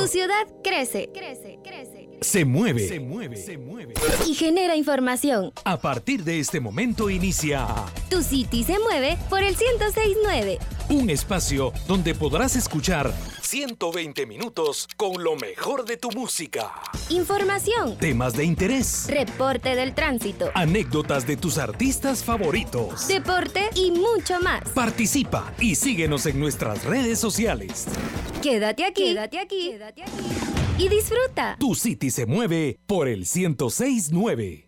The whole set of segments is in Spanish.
Tu ciudad crece, crece, crece. Se mueve, se mueve, se mueve. Y genera información. A partir de este momento inicia Tu City se mueve por el 1069. un espacio donde podrás escuchar 120 minutos con lo mejor de tu música, Información. temas de interés, Reporte del tránsito. anécdotas de tus artistas favoritos. Deporte y mucho más. Participa y síguenos en nuestras redes sociales. Quédate aquí. Quédate aquí. Quédate aquí. Y disfruta. Tu City se mueve por el 1069.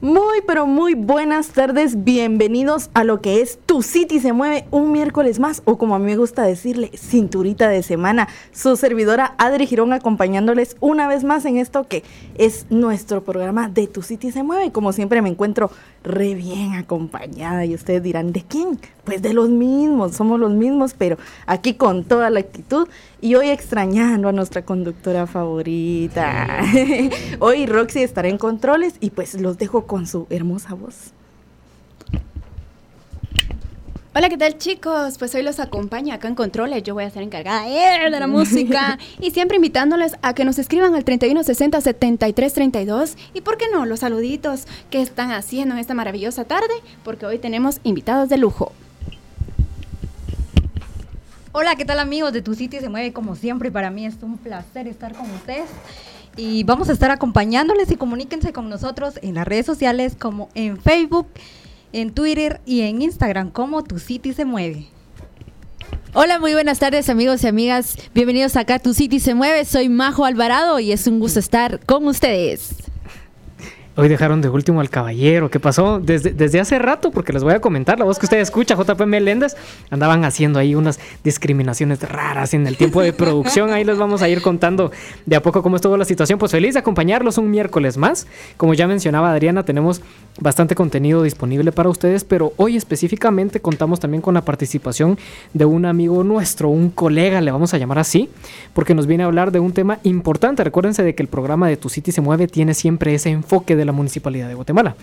Muy, pero muy buenas tardes. Bienvenidos a lo que es Tu City se mueve un miércoles más, o como a mí me gusta decirle, cinturita de semana. Su servidora Adri Girón acompañándoles una vez más en esto que es nuestro programa de Tu City se mueve. Como siempre me encuentro re bien acompañada y ustedes dirán, ¿de quién? Pues de los mismos, somos los mismos, pero aquí con toda la actitud y hoy extrañando a nuestra conductora favorita. hoy Roxy estará en controles y pues los dejo con su hermosa voz. Hola, ¿qué tal chicos? Pues hoy los acompaña acá en Controles. Yo voy a estar encargada eh, de la música y siempre invitándoles a que nos escriban al 3160 7332 y por qué no, los saluditos que están haciendo en esta maravillosa tarde, porque hoy tenemos invitados de lujo. Hola, ¿qué tal amigos de Tu City se mueve como siempre? Para mí es un placer estar con ustedes. Y vamos a estar acompañándoles y comuníquense con nosotros en las redes sociales como en Facebook, en Twitter y en Instagram como Tu City se mueve. Hola, muy buenas tardes amigos y amigas. Bienvenidos acá a Tu City se mueve. Soy Majo Alvarado y es un gusto estar con ustedes. Hoy dejaron de último al caballero. ¿Qué pasó? Desde, desde hace rato, porque les voy a comentar, la voz que usted escucha, JP Meléndez, andaban haciendo ahí unas discriminaciones raras en el tiempo de producción. Ahí les vamos a ir contando de a poco cómo estuvo la situación. Pues feliz de acompañarlos un miércoles más. Como ya mencionaba Adriana, tenemos bastante contenido disponible para ustedes, pero hoy específicamente contamos también con la participación de un amigo nuestro, un colega, le vamos a llamar así, porque nos viene a hablar de un tema importante. Recuérdense de que el programa de Tu City se mueve tiene siempre ese enfoque de la Municipalidad de Guatemala.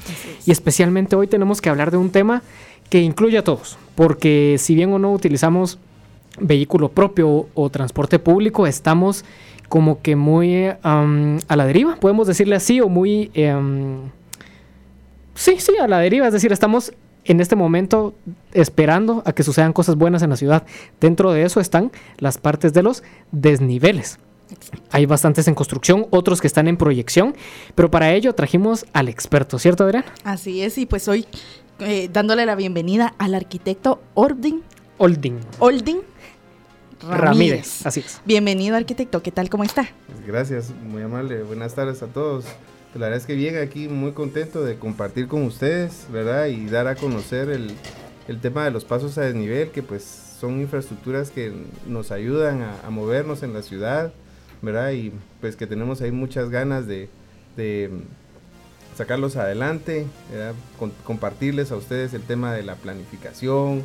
Y especialmente hoy tenemos que hablar de un tema que incluye a todos, porque si bien o no utilizamos vehículo propio o, transporte público, estamos como que muy a la deriva, podemos decirle así, o muy... em, sí, sí, a la deriva, es decir, estamos en este momento esperando a que sucedan cosas buenas en la ciudad. Dentro de eso están las partes de los desniveles. Hay bastantes en construcción, otros que están en proyección, pero para ello trajimos al experto, ¿cierto, Adrián? Así es, y pues hoy eh, dándole la bienvenida al arquitecto Ordin, Olding Oldin Ramírez. Ramírez. Así es. Bienvenido arquitecto, ¿qué tal? ¿Cómo está? Gracias, muy amable. Buenas tardes a todos. Pues La verdad es que bien aquí, muy contento de compartir con ustedes, ¿verdad? Y dar a conocer el, el tema de los pasos a desnivel, que pues son infraestructuras que nos ayudan a, a movernos en la ciudad, ¿verdad? Y pues que tenemos ahí muchas ganas de, de sacarlos adelante. Con- compartirles a ustedes el tema de la planificación,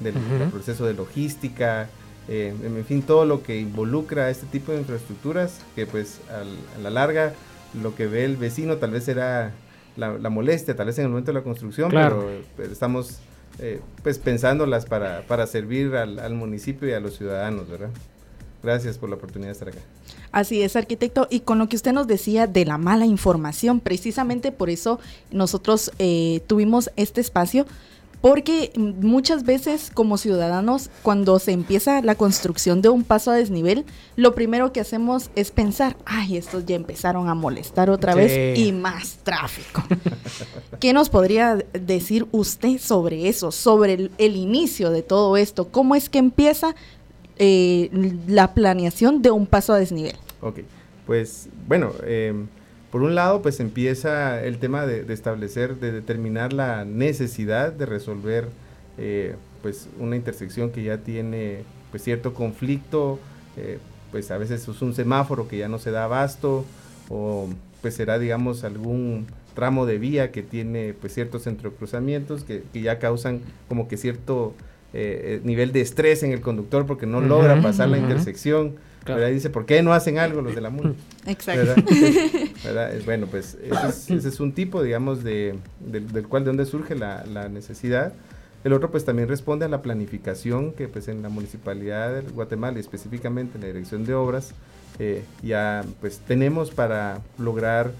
del, proceso de logística, eh, en fin, todo lo que involucra este tipo de infraestructuras, que pues al- a la larga lo que ve el vecino tal vez será la, la molestia, tal vez en el momento de la construcción, Claro. pero estamos eh, pues pensándolas para, para servir al, al municipio y a los ciudadanos, ¿verdad? Gracias por la oportunidad de estar acá. Así es, arquitecto. Y con lo que usted nos decía de la mala información, precisamente por eso nosotros eh, tuvimos este espacio, porque muchas veces como ciudadanos, cuando se empieza la construcción de un paso a desnivel, lo primero que hacemos es pensar, ay, estos ya empezaron a molestar otra vez y más tráfico. ¿Qué nos podría decir usted sobre eso, sobre el, el inicio de todo esto? ¿Cómo es que empieza eh, la planeación de un paso a desnivel? Ok, pues bueno, eh, por un lado pues empieza el tema de, establecer, de determinar la necesidad de resolver eh, pues una intersección que ya tiene pues cierto conflicto, eh, pues a veces es un semáforo que ya no se da abasto o pues será digamos algún tramo de vía que tiene pues ciertos entrecruzamientos que, que ya causan como que cierto eh, eh, nivel de estrés en el conductor porque no logra pasar la intersección. Claro. ¿verdad? Y dice, ¿por qué no hacen algo los de la MUNI? Exacto. ¿verdad? ¿Verdad? Bueno, pues ese es, ese es un tipo, digamos, de, del, del cual de dónde surge la, la necesidad. El otro pues también responde a la planificación que pues en la Municipalidad de Guatemala y específicamente en la Dirección de Obras eh, ya pues tenemos para lograr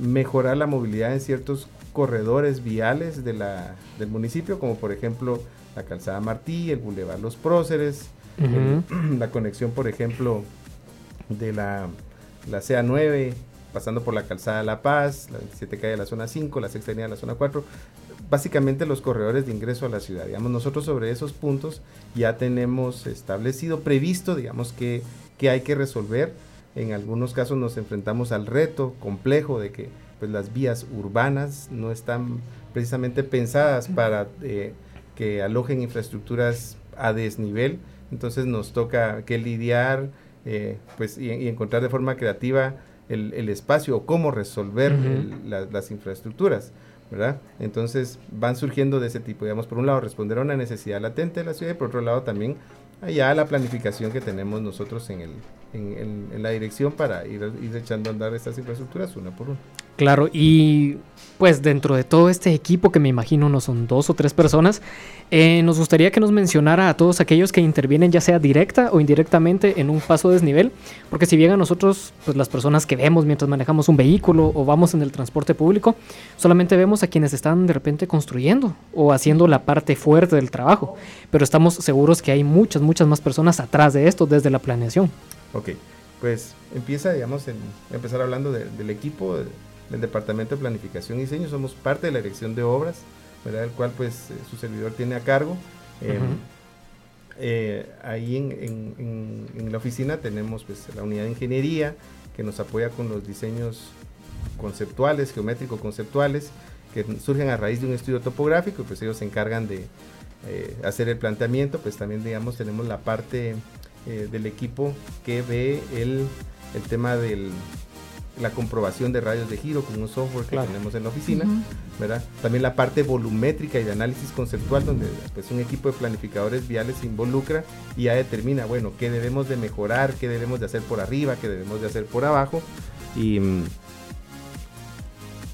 mejorar la movilidad en ciertos corredores viales de la, del municipio, como por ejemplo la calzada Martí, el Boulevard Los Próceres, el- la conexión por ejemplo de la, la CA9, pasando por la calzada La Paz, la 27 calle de la zona 5, la sexta avenida de la zona 4, básicamente los corredores de ingreso a la ciudad. Digamos, nosotros sobre esos puntos ya tenemos establecido, previsto, digamos, que, que hay que resolver. En algunos casos nos enfrentamos al reto complejo de que pues, las vías urbanas no están precisamente pensadas para eh, que alojen infraestructuras a desnivel. Entonces nos toca que lidiar eh, pues, y, y encontrar de forma creativa el, el espacio o cómo resolver Ujú. el- la- las infraestructuras. ¿verdad? Entonces van surgiendo de ese tipo, digamos, por un lado responder a una necesidad latente de la ciudad y por otro lado también allá la planificación que tenemos nosotros en, el, en, la dirección para ir, ir echando a andar estas infraestructuras una por una. Claro, y pues dentro de todo este equipo, que me imagino no son dos o tres personas, eh, nos gustaría que nos mencionara a todos aquellos que intervienen ya sea directa o indirectamente en un paso desnivel, porque si bien a nosotros, pues las personas que vemos mientras manejamos un vehículo o vamos en el transporte público, solamente vemos a quienes están de repente construyendo o haciendo la parte fuerte del trabajo, pero estamos seguros que hay muchas, muchas más personas atrás de esto desde la planeación. Ok, pues empieza, digamos, en, empezar hablando de- del equipo de- del Departamento de Planificación y Diseño. Somos parte de la Dirección de Obras, ¿verdad? El cual, pues, eh, su servidor tiene a cargo. Eh, Ujú. eh, ahí en, en- en- en la oficina tenemos, pues, la unidad de ingeniería que nos apoya con los diseños conceptuales, geométrico-conceptuales, que surgen a raíz de un estudio topográfico, pues ellos se encargan de eh, hacer el planteamiento, pues también digamos tenemos la parte eh, del equipo que ve el, el tema de la comprobación de radios de giro con un software que Claro. tenemos en la oficina, ¿verdad? También la parte volumétrica y de análisis conceptual donde pues un equipo de planificadores viales se involucra y ya determina, bueno, qué debemos de mejorar, qué debemos de hacer por arriba, qué debemos de hacer por abajo y mm,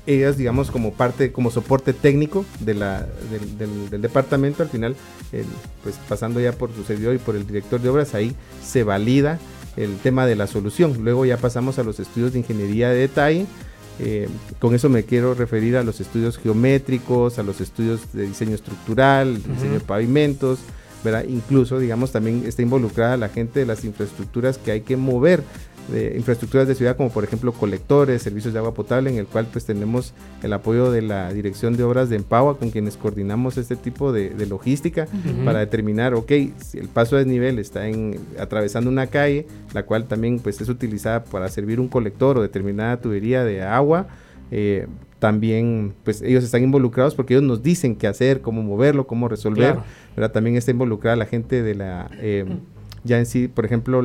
ellas, digamos, como parte, como soporte técnico de la, del, del- del departamento, al final, el- pues pasando ya por su servidor y por el director de obras, ahí se valida el tema de la solución. Luego ya pasamos a los estudios de ingeniería de detalle. eh, con eso me quiero referir a los estudios geométricos, a los estudios de diseño estructural, diseño de pavimentos, ¿verdad? Incluso, digamos, también está involucrada la gente de las infraestructuras que hay que mover de infraestructuras de ciudad como por ejemplo colectores, servicios de agua potable en el cual pues tenemos el apoyo de la Dirección de Obras de Empagua con quienes coordinamos este tipo de, de logística para determinar, ok, si el paso de desnivel está en, atravesando una calle, la cual también pues es utilizada para servir un colector o determinada tubería de agua, eh, también pues ellos están involucrados porque ellos nos dicen qué hacer, cómo moverlo, cómo resolver, Claro. ¿verdad? También está involucrada la gente de la, eh, ya en sí, por ejemplo,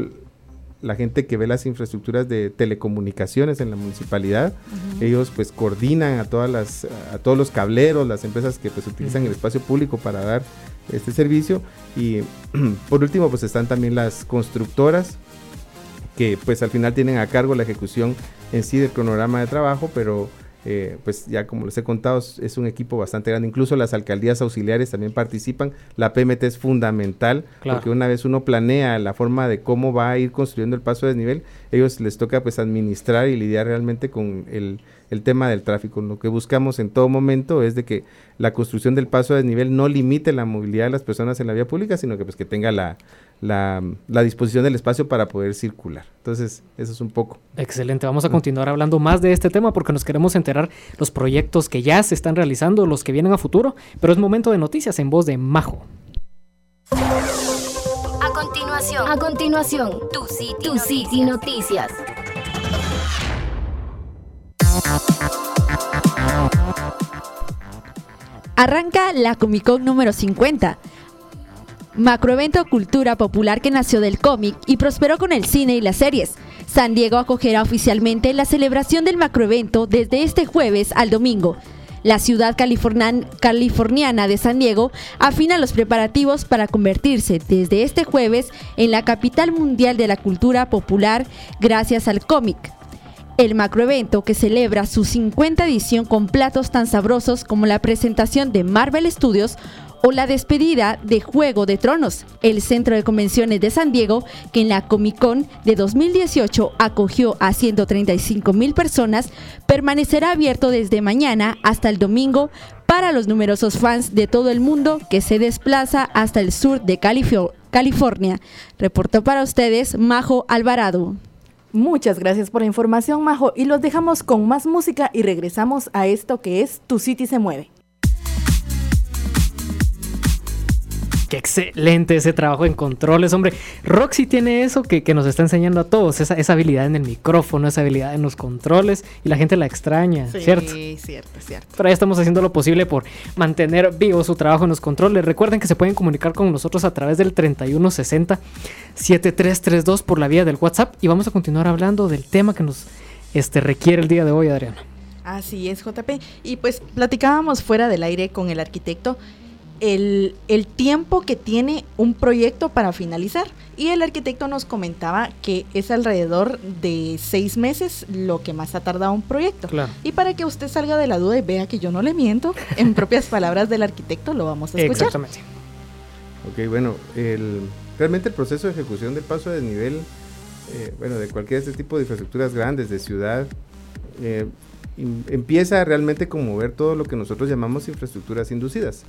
la gente que ve las infraestructuras de telecomunicaciones en la municipalidad, ellos pues coordinan a todas las, a todos los cableros, las empresas que pues utilizan el espacio público para dar este servicio. Y por último pues están también las constructoras que pues al final tienen a cargo la ejecución en sí del cronograma de trabajo, pero eh, pues ya como les he contado es- es un equipo bastante grande, incluso las alcaldías auxiliares también participan, la PMT es fundamental Claro. porque una vez uno planea la forma de cómo va a ir construyendo el paso de desnivel, ellos les toca pues administrar y lidiar realmente con el, el tema del tráfico. Lo que buscamos en todo momento es de que la construcción del paso de desnivel no limite la movilidad de las personas en la vía pública, sino que pues que tenga la, la, la disposición del espacio para poder circular. Entonces, eso es un poco. Excelente, vamos a continuar hablando más de este tema porque nos queremos enterar los proyectos que ya se están realizando, los que vienen a futuro, pero es momento de noticias en voz de Majo. A continuación, a continuación, tu City, tu City Noticias. Arranca la Comic Con número 50. Macroevento cultura popular que nació del cómic y prosperó con el cine y las series. San Diego acogerá oficialmente la celebración del macroevento desde este jueves al domingo. La ciudad californiana de San Diego afina los preparativos para convertirse desde este jueves en la capital mundial de la cultura popular gracias al cómic. El macroevento que celebra su 50 edición con platos tan sabrosos como la presentación de Marvel Studios, o la despedida de Juego de Tronos, el centro de convenciones de San Diego, que en la Comic Con de 2018 acogió a 135 mil personas, permanecerá abierto desde mañana hasta el domingo para los numerosos fans de todo el mundo que se desplaza hasta el sur de California. Reportó para ustedes Majo Alvarado. Muchas gracias por la información, Majo. Y los dejamos con más música y regresamos a esto que es Tu City se mueve. Qué excelente ese trabajo en controles, hombre. Roxy tiene eso que, que nos está enseñando a todos, esa, esa habilidad en el micrófono, esa habilidad en los controles, y la gente la extraña, ¿cierto? Sí, cierto, cierto. Pero ahí estamos haciendo lo posible por mantener vivo su trabajo en los controles. Recuerden que se pueden comunicar con nosotros a través del 3160-7332 por la vía del WhatsApp y vamos a continuar hablando del tema que nos este, requiere el día de hoy, Adriana. Así es, JP. Y pues platicábamos fuera del aire con el arquitecto el, el tiempo que tiene un proyecto para finalizar. Y el arquitecto nos comentaba que es alrededor de seis meses lo que más ha tardado un proyecto. Claro. Y para que usted salga de la duda y vea que yo no le miento, en propias palabras del arquitecto lo vamos a escuchar. Exactamente. Ok, bueno, el, realmente el proceso de ejecución del paso de desnivel, eh, bueno, de cualquier este tipo de infraestructuras grandes, de ciudad, eh, em- empieza realmente como ver todo lo que nosotros llamamos infraestructuras inducidas,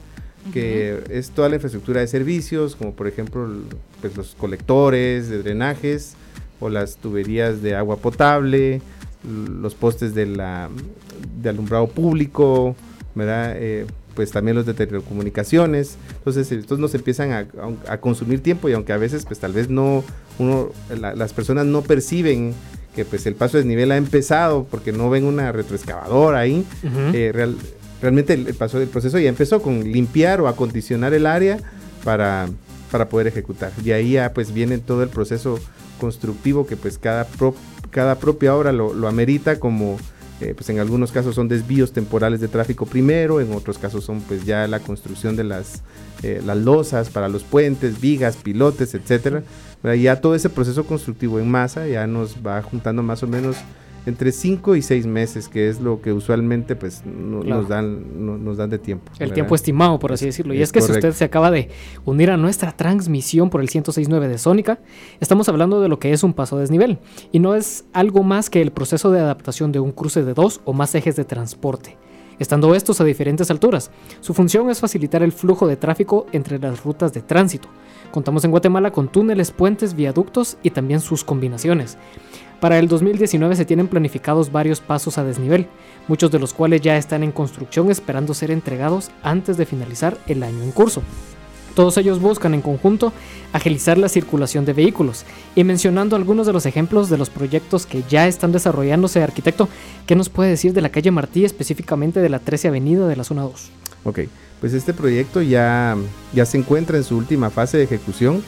que es toda la infraestructura de servicios, como por ejemplo pues, los colectores de drenajes o las tuberías de agua potable, los postes de, la, de alumbrado público, ¿verdad? Eh, pues también los de telecomunicaciones. Entonces, estos nos empiezan a, a- a consumir tiempo y aunque a veces, pues tal vez no, uno, la- las personas no perciben que pues el paso de desnivel ha empezado porque no ven una retroexcavadora ahí, Ujú. eh, real- realmente el, el paso del proceso ya empezó con limpiar o acondicionar el área para, para poder ejecutar. Y ahí ya pues viene todo el proceso constructivo que pues cada, cada propia obra lo, amerita como eh, pues en algunos casos son desvíos temporales de tráfico primero, en otros casos son pues ya la construcción de las, eh, las losas para los puentes, vigas, pilotes, etcétera. Ya todo ese proceso constructivo en masa ya nos va juntando más o menos entre 5 y 6 meses, que es lo que usualmente pues no- Claro. nos, dan, no- nos dan de tiempo. El ¿verdad? tiempo estimado, por así decirlo. Y es es que si usted se acaba de unir a nuestra transmisión por el 1069 de Sónica, estamos hablando de lo que es un paso a desnivel. Y no es algo más que el proceso de adaptación de un cruce de dos o más ejes de transporte, estando estos a diferentes alturas. Su función es facilitar el flujo de tráfico entre las rutas de tránsito. Contamos en Guatemala con túneles, puentes, viaductos y también sus combinaciones. Para el 2019 se tienen planificados varios pasos a desnivel, muchos de los cuales ya están en construcción esperando ser entregados antes de finalizar el año en curso. Todos ellos buscan en conjunto agilizar la circulación de vehículos. Y mencionando algunos de los ejemplos de los proyectos que ya están desarrollándose, arquitecto, ¿qué nos puede decir de la calle Martí, específicamente de la 13 Avenida de la zona 2? Ok, pues este proyecto ya, ya se encuentra en su última fase de ejecución.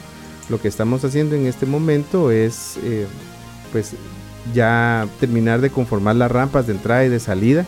Lo que estamos haciendo en este momento es eh, pues ya terminar de conformar las rampas de entrada y de salida,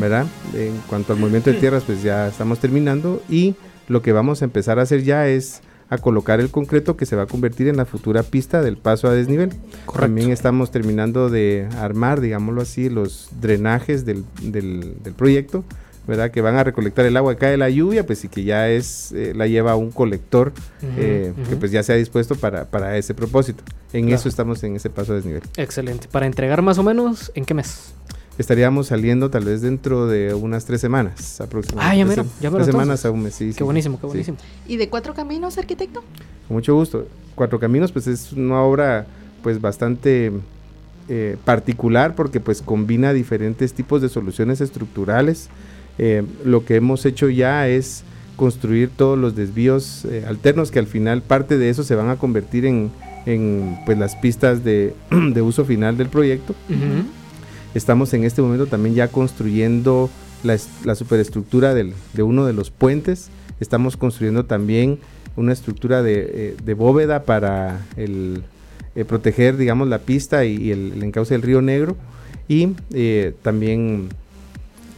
¿verdad? En cuanto al movimiento de tierras, pues ya estamos terminando y lo que vamos a empezar a hacer ya es a colocar el concreto que se va a convertir en la futura pista del paso a desnivel. Correcto. También estamos terminando de armar, digámoslo así, los drenajes del, del- del proyecto, ¿verdad? Que van a recolectar el agua que cae de la lluvia, pues y que ya es, eh, la lleva a un colector eh, que pues ya se ha dispuesto para, para ese propósito. En Claro. eso estamos en ese paso a desnivel. Excelente. Para entregar más o menos, ¿en qué mes? Estaríamos saliendo tal vez dentro de unas tres semanas aproximadamente. Ah, ya Tres mero, ya mero Tres semanas entonces. a un mes, sí. Qué sí, buenísimo, qué sí. buenísimo. ¿Y de cuatro caminos, arquitecto? Con mucho gusto. Cuatro Caminos, pues es una obra pues bastante eh, particular porque pues combina diferentes tipos de soluciones estructurales. Eh, lo que hemos hecho ya es construir todos los desvíos eh, alternos que al final parte de eso se van a convertir en, en, pues las pistas de, de uso final del proyecto. Estamos en este momento también ya construyendo la, es- la superestructura del- de uno de los puentes. Estamos construyendo también una estructura de, eh, de bóveda para el, eh, proteger, digamos, la pista y, y el, el encauce del río Negro. Y eh, también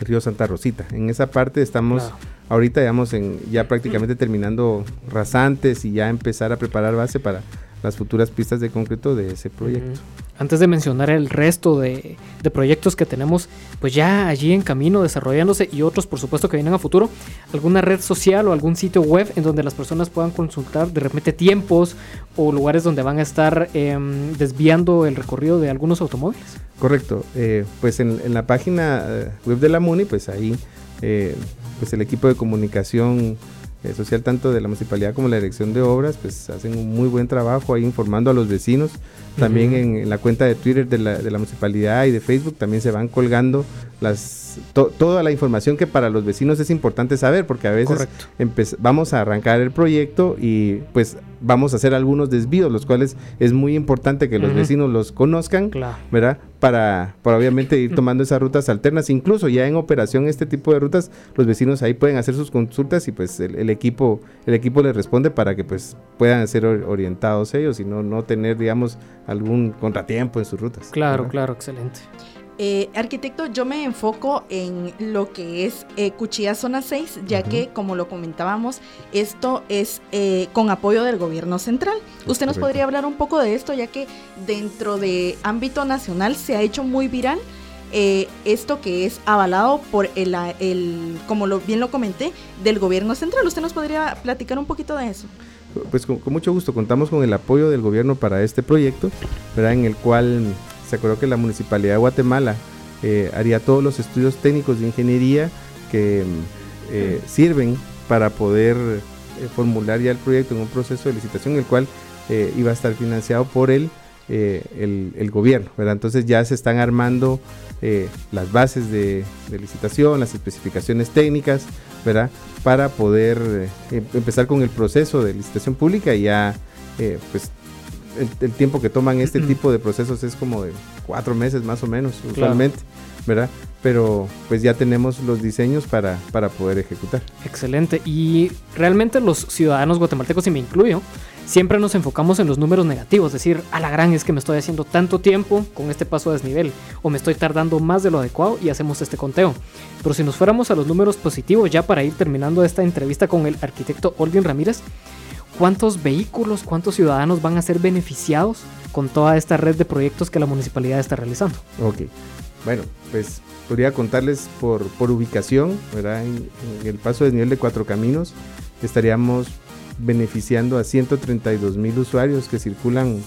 río Santa Rosita. En esa parte estamos Claro. ahorita, digamos, en, ya prácticamente terminando rasantes y ya empezar a preparar base para las futuras pistas de concreto de ese proyecto. Antes de mencionar el resto de, de proyectos que tenemos, pues ya allí en camino desarrollándose y otros por supuesto que vienen a futuro, alguna red social o algún sitio web en donde las personas puedan consultar de repente tiempos o lugares donde van a estar em, desviando el recorrido de algunos automóviles. Correcto. Eh, pues en, en la página eh, web de la MUNI, pues ahí eh, pues el equipo de comunicación social tanto de la municipalidad como la dirección de obras pues hacen un muy buen trabajo ahí informando a los vecinos. También en, en la cuenta de Twitter de la, de la municipalidad y de Facebook también se van colgando las to- toda la información que para los vecinos es importante saber porque a veces vamos a arrancar el proyecto y pues vamos a hacer algunos desvíos los cuales es muy importante que los vecinos los conozcan Claro. ¿verdad? Para, para obviamente ir tomando esas rutas alternas. Incluso ya en operación este tipo de rutas, los vecinos ahí pueden hacer sus consultas y pues el, el equipo el equipo les responde para que pues puedan ser or- orientados ellos y no, no tener, digamos, algún contratiempo en sus rutas. Claro, ¿verdad? claro, excelente. Eh, arquitecto, yo me enfoco en lo que es eh, Cuchilla Zona 6, ya que, como lo comentábamos, esto es eh, con apoyo del gobierno central. ¿Usted nos correcto. podría hablar un poco de esto, ya que dentro de ámbito nacional se ha hecho muy viral eh, esto que es avalado por el, el, como lo, bien lo comenté, del gobierno central? ¿Usted nos podría platicar un poquito de eso? Pues con, con mucho gusto contamos con el apoyo del gobierno para este proyecto, ¿verdad? En el cual se acordó que la Municipalidad de Guatemala eh, haría todos los estudios técnicos de ingeniería que eh, sirven para poder eh, formular ya el proyecto en un proceso de licitación, el cual iba a estar financiado por el, el, gobierno, ¿verdad? Entonces ya se están armando las bases de, licitación, las especificaciones técnicas, ¿verdad? Para poder em- empezar con el proceso de licitación pública y ya, pues, el, el tiempo que toman este tipo de procesos es como de cuatro meses más o menos, usualmente, ¿verdad? Pero pues ya tenemos los diseños para, para poder ejecutar. Excelente. Y realmente los ciudadanos guatemaltecos, y me incluyo, siempre nos enfocamos en los números negativos. Decir, a la gran es que me estoy haciendo tanto tiempo con este paso a desnivel. O me estoy tardando más de lo adecuado y hacemos este conteo. Pero si nos fuéramos a los números positivos, ya para ir terminando esta entrevista con el arquitecto Olvin Ramírez, ¿cuántos vehículos, cuántos ciudadanos van a ser beneficiados con toda esta red de proyectos que la municipalidad está realizando? Ok, bueno, pues podría contarles por, por ubicación, ¿verdad? En, en el paso de nivel de Cuatro Caminos estaríamos beneficiando a 132 mil usuarios que circulan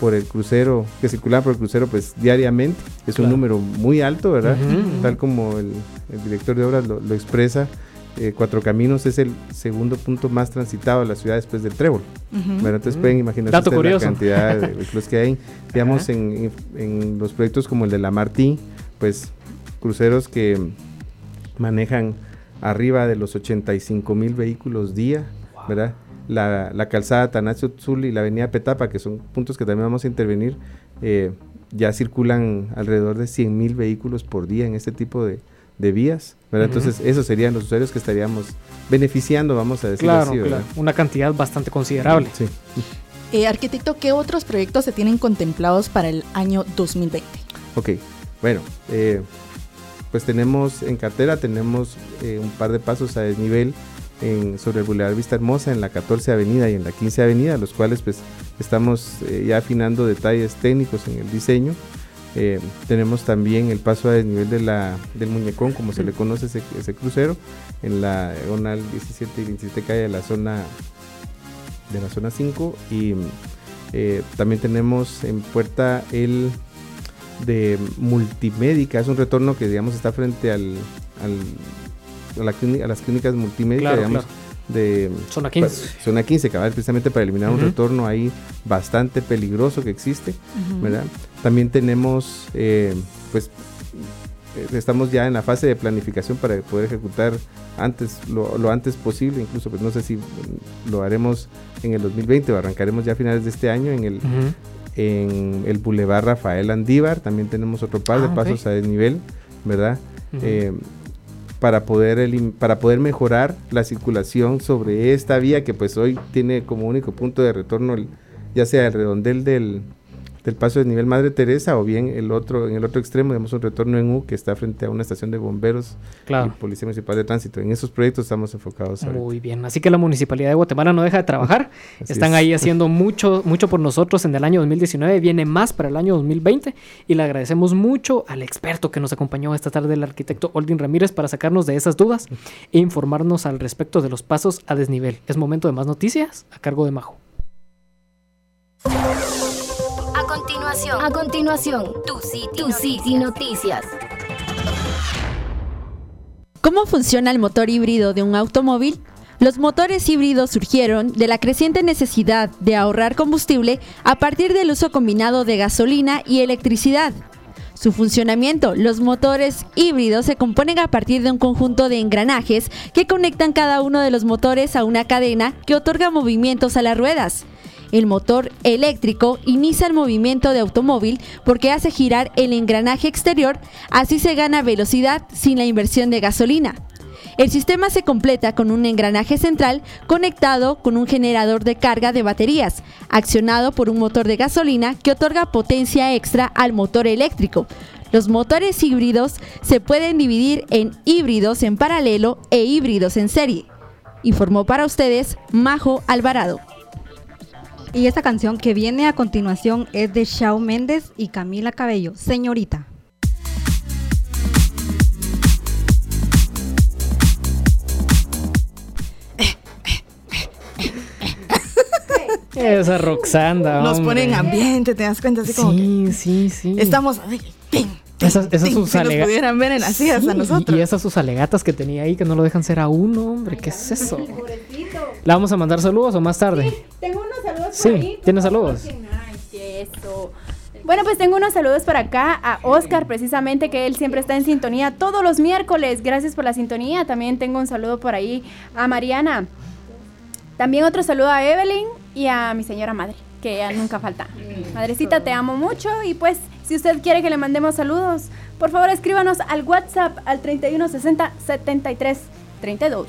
por el crucero, que circulan por el crucero pues diariamente. Es Claro. un número muy alto, ¿verdad? Tal como el, el director de obras lo, lo expresa, eh, Cuatro Caminos es el segundo punto más transitado de la ciudad después del Trébol. Bueno, entonces Mm. pueden imaginar Dato la cantidad de vehículos que hay. Digamos, en, en los proyectos como el de la Martí, pues cruceros que manejan arriba de los 85 mil vehículos día, ¿verdad? La, la calzada Tanasio Tzul y la avenida Petapa, que son puntos que también vamos a intervenir, eh, ya circulan alrededor de 100 mil vehículos por día en este tipo de, de vías. Entonces, esos serían los usuarios que estaríamos beneficiando, vamos a decir Claro, así, ¿verdad? claro. Una cantidad bastante considerable. Sí. Eh, arquitecto, ¿qué otros proyectos se tienen contemplados para el año 2020? Ok, bueno, eh, pues tenemos en cartera, tenemos eh, un par de pasos a desnivel en, sobre el Boulevard Vista Hermosa en la 14 Avenida y en la 15 Avenida, los cuales pues estamos eh, ya afinando detalles técnicos en el diseño. Eh, tenemos también el paso a desnivel de la, del muñecón, como se le conoce ese, ese crucero, en la diagonal 17 y 27 calle de la zona de la zona 5 y eh, también tenemos en puerta el de multimédica, es un retorno que digamos está frente al, al- a, la clínica- a las clínicas multimédicas, Claro, digamos, de Zona pa- 15. zona 15, cabal, precisamente para eliminar un retorno ahí bastante peligroso que existe, ¿verdad? También tenemos, eh, pues, estamos ya en la fase de planificación para poder ejecutar antes, lo, lo antes posible, incluso, pues no sé si lo haremos en el 2020 o arrancaremos ya a finales de este año en el, Ujú. en el Boulevard Rafael Andívar, también tenemos otro par de Ah, pasos a desnivel, ¿verdad? Eh, para poder para poder mejorar la circulación sobre esta vía que pues hoy tiene como único punto de retorno el- ya sea el redondel del del paso de nivel Madre Teresa o bien el otro en el otro extremo tenemos un retorno en U que está frente a una estación de bomberos Claro. y Policía Municipal de Tránsito. En esos proyectos estamos enfocados ahorita. Muy bien, así que la Municipalidad de Guatemala no deja de trabajar. Así Están es. ahí haciendo mucho, mucho por nosotros en el año 2019. Viene más para el año 2020 y le agradecemos mucho al experto que nos acompañó esta tarde, el arquitecto Oldin Ramírez, para sacarnos de esas dudas e informarnos al respecto de los pasos a desnivel. Es momento de más noticias a cargo de Majo. A continuación, a continuación, tu City, tu City Noticias. ¿Cómo funciona el motor híbrido de un automóvil? Los motores híbridos surgieron de la creciente necesidad de ahorrar combustible a partir del uso combinado de gasolina y electricidad. Su funcionamiento, los motores híbridos se componen a partir de un conjunto de engranajes que conectan cada uno de los motores a una cadena que otorga movimientos a las ruedas. El motor eléctrico inicia el movimiento de automóvil porque hace girar el engranaje exterior, así se gana velocidad sin la inversión de gasolina. El sistema se completa con un engranaje central conectado con un generador de carga de baterías, accionado por un motor de gasolina que otorga potencia extra al motor eléctrico. Los motores híbridos se pueden dividir en híbridos en paralelo e híbridos en serie. Informó para ustedes Majo Alvarado. Y esta canción que viene a continuación es de Shawn Méndez y Camila Cabello, Señorita. Esa Roxanda. Nos hombre. ponen ambiente, te das cuenta así como que Sí, sí, sí. estamos tin, Esas- esas sus si nos alega- pudieran ver en las Sí, a nosotros. Y esas sus alegatas que tenía ahí que no lo dejan ser a uno, hombre. ¿Qué es eso? ¿La vamos a mandar saludos o más tarde? Tengo unos saludos Sí, ahí. ¿tiene saludos? Ay, eso. Bueno, pues tengo unos saludos para acá a Oscar, precisamente, que él siempre está en sintonía todos los miércoles. Gracias por la sintonía. También tengo un saludo por ahí a Mariana. También otro saludo a Evelyn y a mi señora madre, que ya nunca falta. Madrecita, te amo mucho y pues si usted quiere que le mandemos saludos, por favor escríbanos al WhatsApp al 3160 73 32.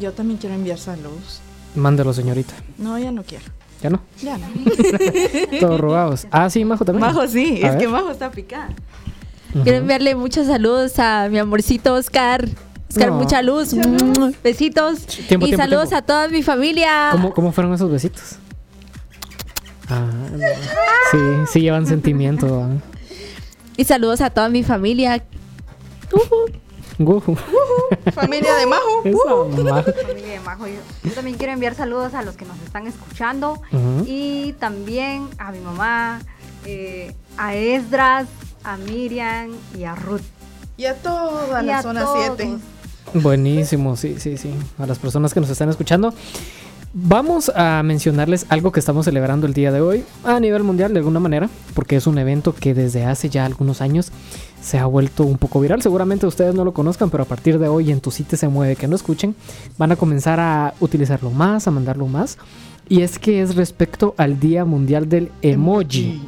Yo también quiero enviar saludos. Mándelo, señorita. No, ya no quiero. ¿Ya no? Ya no. Todos robados. Ah, sí, Majo también. Majo, sí, A es ver. que Majo está picada. Quiero enviarle muchos saludos a mi amorcito Oscar. Oscar, No. mucha luz. Besitos. Tiempo, y tiempo, saludos tiempo. a toda mi familia. ¿Cómo, ¿Cómo fueron esos besitos? Ah, no. sí, sí llevan sentimiento. Y saludos a toda mi familia. Familia de Majo. Familia de Majo, yo, yo también quiero enviar saludos a los que nos están escuchando y también a mi mamá, eh, a Esdras, a Miriam y a Ruth. Y a toda Y la a zona todos. 7. Buenísimo, sí, sí, sí. A las personas que nos están escuchando. Vamos a mencionarles algo que estamos celebrando el día de hoy a nivel mundial de alguna manera, porque es un evento que desde hace ya algunos años se ha vuelto un poco viral. Seguramente ustedes no lo conozcan, pero a partir de hoy en tu sitio se mueve que no escuchen, van a comenzar a utilizarlo más, a mandarlo más. Y es que es respecto al Día Mundial del Emoji.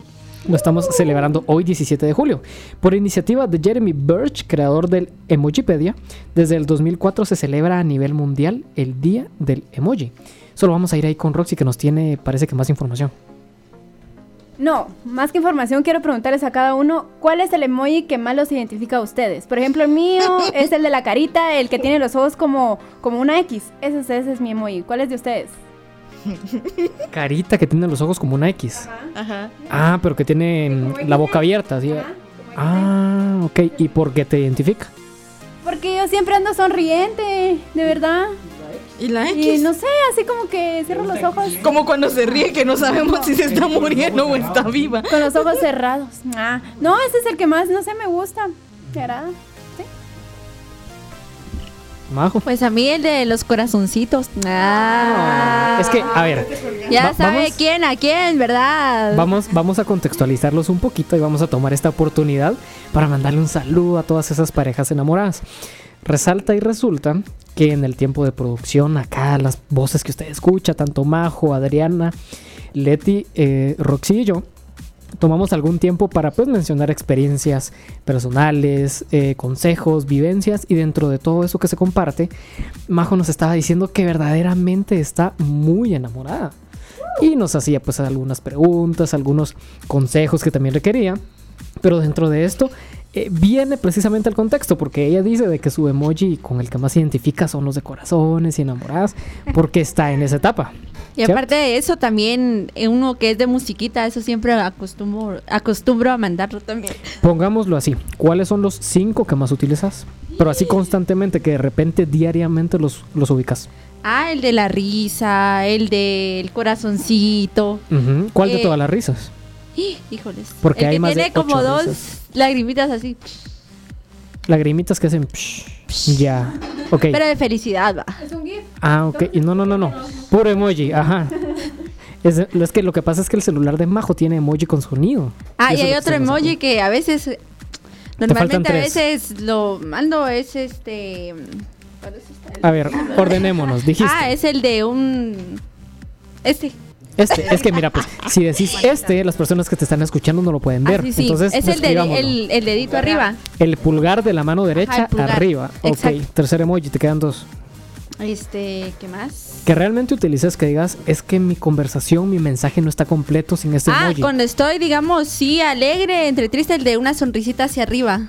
Lo estamos celebrando hoy 17 de julio. Por iniciativa de Jeremy Birch, creador del Emojipedia, desde el 2004 se celebra a nivel mundial el Día del Emoji. Solo vamos a ir ahí con Roxy que nos tiene, parece que más información. No, más que información quiero preguntarles a cada uno cuál es el emoji que más los identifica a ustedes. Por ejemplo, el mío es el de la carita, el que tiene los ojos como, como una X. Ese, es- ese es mi emoji. ¿Cuál es de ustedes? Carita que tiene los ojos como una X. Ajá. Ah, pero que tiene la boca abierta, ¿sí? Ah, ok. ¿Y por qué te identifica? Porque yo siempre ando sonriente, de verdad. ¿Y la Y X? no sé, así como que cierro los ojos Como cuando se ríe que no sabemos si se está muriendo o está viva. con los ojos cerrados. Ah, no, ese es el que más, no sé, me gusta. Me agrada. Majo. Pues a mí el de los corazoncitos. Ah. Es que, a ver, ya va- sabe vamos- quién a quién, ¿verdad? Vamos, vamos a contextualizarlos un poquito y vamos a tomar esta oportunidad para mandarle un saludo a todas esas parejas enamoradas. Resalta y resulta que en el tiempo de producción, acá las voces que usted escucha, tanto Majo, Adriana, Leti, eh, Roxy y yo, tomamos algún tiempo para pues mencionar experiencias personales, eh, consejos, vivencias y dentro de todo eso que se comparte, Majo nos estaba diciendo que verdaderamente está muy enamorada. y nos hacía pues algunas preguntas, algunos consejos que también requería. Pero dentro de esto eh, viene precisamente el contexto, porque ella dice de que su emoji con el que más se identifica son los de corazones y enamoradas, porque está en esa etapa. Y aparte de eso, también uno que es de musiquita, eso siempre acostumbro, acostumbro a mandarlo también. Pongámoslo así, ¿cuáles son los cinco que más utilizas? Pero así constantemente, que de repente diariamente los, los ubicas. Ah, el de la risa, el del corazoncito. ¿Cuál de Eh, todas las risas? Híjoles. Porque el hay que más de tiene como dos lagrimitas así. Lagrimitas que hacen... psh, ya. Ok. Pero de felicidad, va. Ah, ok. Y no, no, no, no. Puro emoji, ajá. Es, es que lo que pasa es que el celular de Majo tiene emoji con sonido. Ah, y es hay otro emoji que a veces... Normalmente a veces lo mando, es este... ¿cuál es este? A ver, ordenémonos. Dijiste. Ah, es el de un... Este. Este, es que mira, pues, si decís este, las personas que te están escuchando no lo pueden ver. Ah, sí, sí. Entonces, es el, describámoslo. el, el dedito arriba. El pulgar de la mano derecha arriba. Ok, Exacto. tercer emoji, te quedan dos. Este, ¿qué más? Que realmente utilices que digas, es que mi conversación, mi mensaje no está completo sin este ah, emoji. cuando estoy, digamos, sí, alegre, entre triste, el de una sonrisita hacia arriba.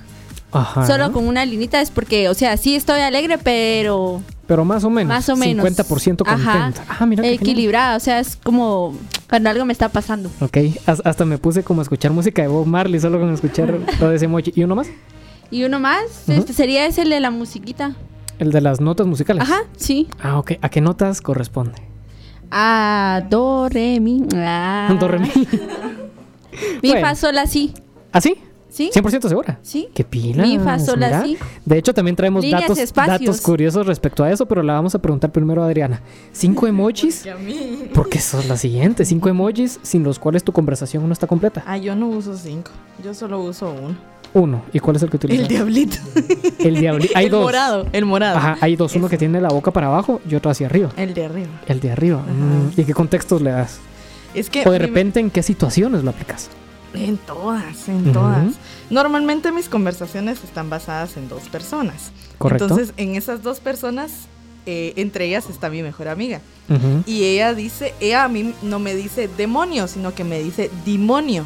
Ajá. Solo con una linita es porque, o sea, sí estoy alegre, pero Pero más o menos. más o menos. 50% Ajá. contenta. Ah, mira. Equilibrada, o sea, es como cuando algo me está pasando. Ok, has- hasta me puse como a escuchar música de Bob Marley solo con escuchar todo ese emoji. ¿Y uno más? Y uno más, este sería ese el de la musiquita. El de las notas musicales. Ajá, sí. Ah, ok. ¿A qué notas corresponde? Ah, do, re, mi. Ah. Do, re, mi. Mi, Bueno. fa, sol, así. ¿Ah, sí? ¿Sí? 100% segura. Sí. ¿Qué pila? Mi, fa, sol, así. De hecho, también traemos Líneas, datos, espacios. datos curiosos respecto a eso, pero la vamos a preguntar primero a Adriana. ¿Cinco emojis? Porque sos la siguiente. Cinco emojis sin los cuales tu conversación no está completa. Ah, yo no uso cinco. Yo solo uso uno. Uno. ¿Y cuál es el que utilizas? El diablito. El diabli- Hay el dos. morado. El morado. Ajá, hay dos. Uno que tiene la boca para abajo y otro hacia arriba. El de arriba. El de arriba. Mm, ¿Y qué contextos le das? Es que. O de repente, ¿en qué situaciones lo aplicas? En todas, en todas. Normalmente mis conversaciones están basadas en dos personas. Correcto. Entonces, en esas dos personas, eh, entre ellas está mi mejor amiga. Y ella dice, ella a mí no me dice demonio, sino que me dice demonio.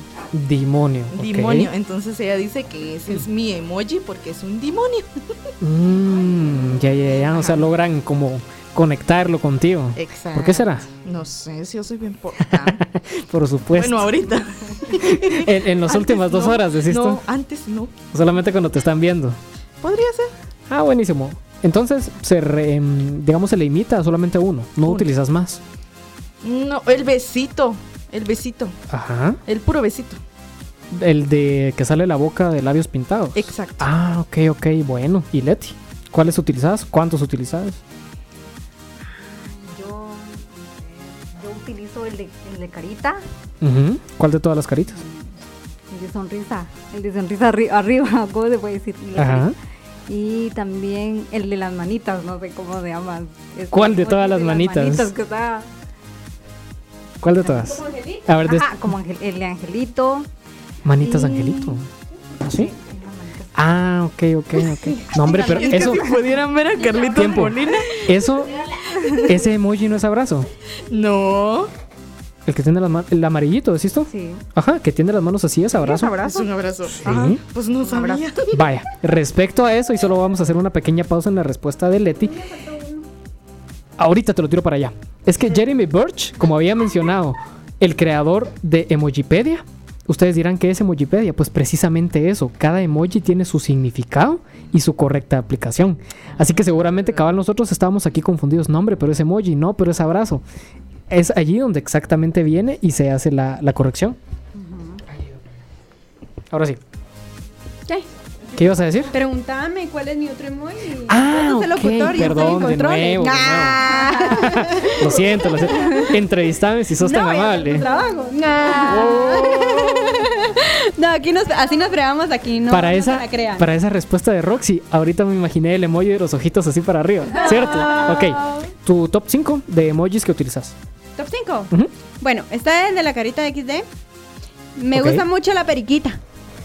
Demonio. Demonio. Entonces ella dice que ese es mi emoji porque es un demonio. Mm, ya, ya, ya. O sea, logran como conectarlo contigo. Exacto. ¿Por qué será? No sé, si yo soy bien portada. Por supuesto. bueno, ahorita. en, en las Antes últimas dos horas, decís No, tú. antes no. Solamente cuando te están viendo. Podría ser. Ah, buenísimo. Entonces, se re- em, digamos, se le imita a solamente uno. No Uno. utilizas más. No, el besito. El besito. Ajá. El puro besito. El de que sale la boca de labios pintados. Exacto. Ah, ok, ok, bueno. ¿Y Leti? ¿Cuáles utilizas? ¿Cuántos utilizas? Utilizo el de, el de carita. ¿Cuál de todas las caritas? el de sonrisa, el de sonrisa arri- arriba, ¿cómo se puede decir? Ajá. Y también el de las manitas, no sé cómo se llama. Este ¿Cuál de todas las manitas? que está- ¿Cuál de todas? A ver, de Ajá, como angel- el de angelito. manitas y- angelito. ¿Sí? Ah, ok, ok, ok. No, hombre, pero Es eso, si pudieran ver a Carlitos Tiempo. Molina. eso, ese emoji no es abrazo. No. El que tiene las manos, el amarillito, ¿decís tú? Sí. Ajá, que tiene las manos así es abrazo. Es un abrazo. Sí. Ajá, pues no sabía. Vaya, respecto a eso, y solo vamos a hacer una pequeña pausa en la respuesta de Leti. Ahorita te lo tiro para allá. Es que Jeremy Birch, como había mencionado, el creador de Emojipedia, ustedes dirán que es Emojipedia. Pues precisamente eso, cada emoji tiene su significado y su correcta aplicación. Así que seguramente cabal nosotros estábamos aquí confundidos. No, hombre, pero es emoji, no, pero es abrazo. Es allí donde exactamente viene y se hace la, la corrección. Ahora sí. ¿Qué? ¿Qué ibas a decir? Pregúntame cuál es mi otro emoji. Ah, Ese es el ok, locutor, yo perdón, de nuevo, de Ah. Lo siento, lo siento. Entrevistame si sos tan No, ya amable. es tu trabajo. No, aquí nos, así nos bregamos aquí, no, para, no esa, la crean. para esa respuesta de Roxy, ahorita me imaginé el emoji de los ojitos así para arriba. ¿Cierto? Ok. Tu top 5 de emojis que utilizas. Top 5. Ujú. Bueno, está el de la carita de XD. Me gusta mucho la periquita.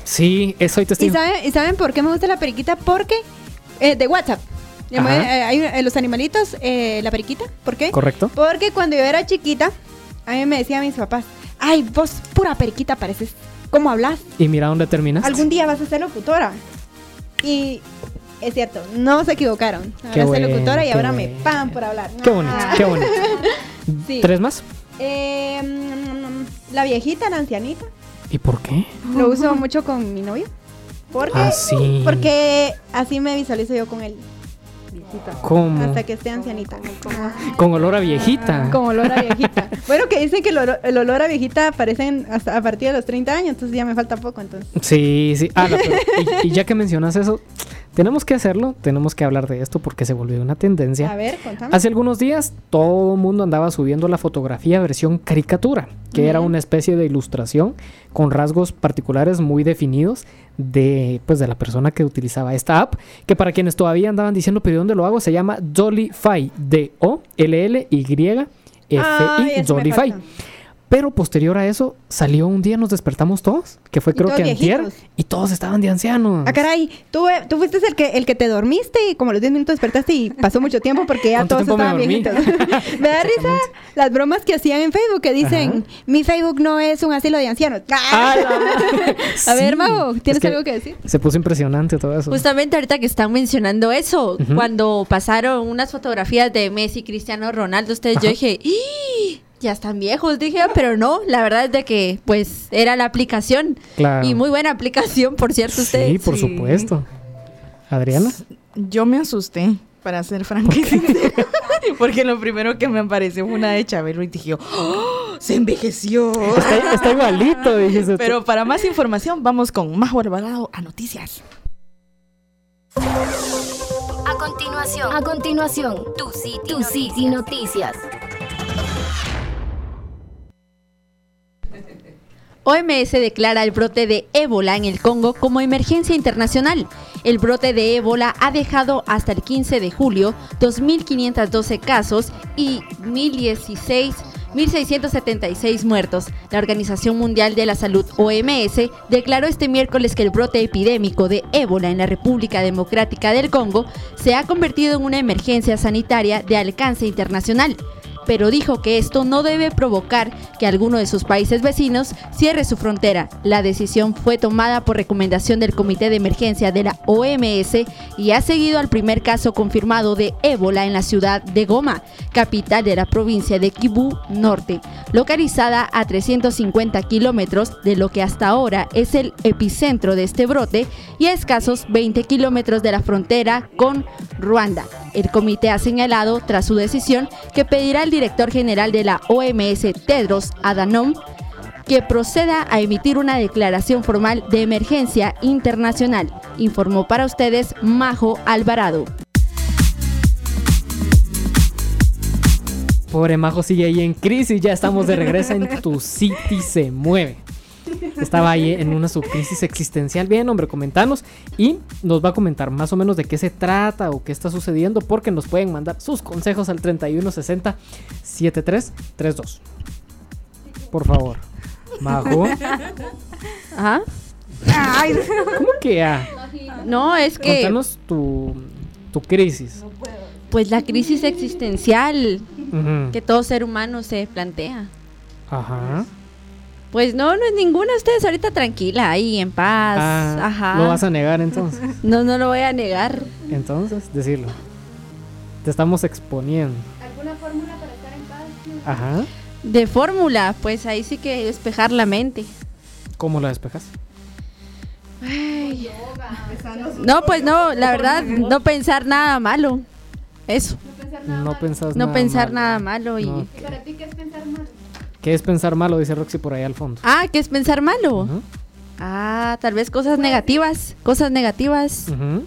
Sí, eso soy ¿Y saben, ¿Y saben por qué me gusta la periquita? Porque eh, de WhatsApp. Eh, hay eh, los animalitos, eh, la periquita. ¿Por qué? Correcto. Porque cuando yo era chiquita, a mí me decían mis papás, ay, vos pura periquita pareces, ¿cómo hablas? Y mira dónde terminas. Algún día vas a ser locutora. Y es cierto, no se equivocaron. Ahora soy locutora y ahora me pagan por hablar. Qué bonito, Ah. qué bonito. Sí. ¿Tres más? Eh, mm, la viejita, la ancianita. ¿Y por qué? Lo uso mucho con mi novio. Porque, Ah, sí. porque así me visualizo yo con él. ¿Cómo? Hasta que esté ancianita. Con olor a viejita. Como olor a viejita. bueno, que dicen que el olor, el olor a viejita aparecen hasta a partir de los 30 años, entonces ya me falta poco, entonces. Sí, sí. Ah, no, pero- y, y ya que mencionas eso, tenemos que hacerlo, tenemos que hablar de esto porque se volvió una tendencia. A ver, contame. Hace algunos días todo el mundo andaba subiendo la fotografía versión caricatura, que era una especie de ilustración con rasgos particulares muy definidos de pues de la persona que utilizaba esta app, que para quienes todavía andaban diciendo, pero ¿de dónde lo hago? Se llama Dollify, D O Pero posterior a eso salió un día nos despertamos todos, que fue creo que antier, viejitos. y todos estaban de ancianos. Ah, caray, tú, eh, tú fuiste el que, el que te dormiste y como a los 10 minutos despertaste y pasó mucho tiempo porque ya ¿Cuánto todos me estaban viejitos. me da risa las bromas que hacían en Facebook que dicen, mi Facebook no es un asilo de ancianos. Ah, A ver, Sí, Mago, ¿tienes es que algo que decir? Se puso impresionante todo eso. Justamente ahorita que están mencionando eso, cuando pasaron unas fotografías de Messi y Cristiano Ronaldo, ustedes, yo dije, "¡Ih! Ya están viejos, dije, pero no, la verdad es de que, pues, era la aplicación. Claro. Y muy buena aplicación, por cierto, Sí, ustedes. por Sí. supuesto. Adriana. Yo me asusté, para ser franca y sincera, porque lo primero que me apareció fue una de Chabelo y dije, ¡Oh, se envejeció. Está, está igualito, dijiste. Pero para más información, vamos con Majo Alvarado a noticias. A continuación, a continuación, tu City, tu City Noticias. OMS declara el brote de ébola en el Congo como emergencia internacional. El brote de ébola ha dejado hasta el 15 de julio 2.512 casos y 1.016 1.676 muertos. La Organización Mundial de la Salud, OMS, declaró este miércoles que el brote epidémico de ébola en la República Democrática del Congo se ha convertido en una emergencia sanitaria de alcance internacional pero dijo que esto no debe provocar que alguno de sus países vecinos cierre su frontera. La decisión fue tomada por recomendación del Comité de Emergencia de la OMS y ha seguido al primer caso confirmado de ébola en la ciudad de Goma, capital de la provincia de Kivu Norte, localizada a 350 kilómetros de lo que hasta ahora es el epicentro de este brote y a escasos 20 kilómetros de la frontera con Ruanda. El comité ha señalado, tras su decisión, que pedirá al director general de la OMS, Tedros Adhanom, que proceda a emitir una declaración formal de emergencia internacional. Informó para ustedes Majo Alvarado. Pobre Majo sigue ahí en crisis. Ya estamos de regreso en Tu City se mueve. Estaba ahí en una subcrisis existencial. Bien, hombre, comentanos. Y nos va a comentar más o menos de qué se trata o qué está sucediendo. Porque nos pueden mandar sus consejos al 3160 7332. Por favor. Majo. Ajá. ¿Cómo que ah? No, es que Contanos tu, tu crisis. pues la crisis existencial que todo ser humano se plantea. Ajá. Pues no, no es ninguna. Ustedes ahorita tranquila, ahí en paz. Ah, Ajá. Lo vas a negar entonces. No, no lo voy a negar. Entonces, decirlo. Te estamos exponiendo. ¿Alguna fórmula para estar en paz? Ajá. De fórmula, pues ahí sí que despejar la mente. ¿Cómo la despejas? No, pues no, la verdad, no pensar nada malo. Eso, No pensás no nada pensar mal. nada malo y... No. ¿Para ti qué es pensar mal? ¿Qué es pensar malo? Dice Roxy por ahí al fondo. Ah, ¿qué es pensar malo? Ah, tal vez cosas negativas, cosas negativas. ujú.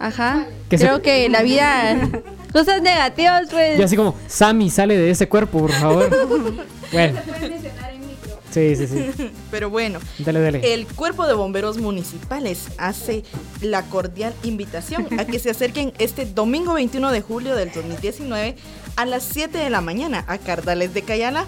Ajá. Que se- Creo que la vida... Cosas negativas, pues... Y así como, Sammy, sale de ese cuerpo, por favor. bueno. Sí, sí, sí. Pero bueno, Dale, dale. el Cuerpo de Bomberos Municipales hace la cordial invitación a que se acerquen este domingo 21 de julio del 2019 a las 7 de la mañana a Cardales de Cayala.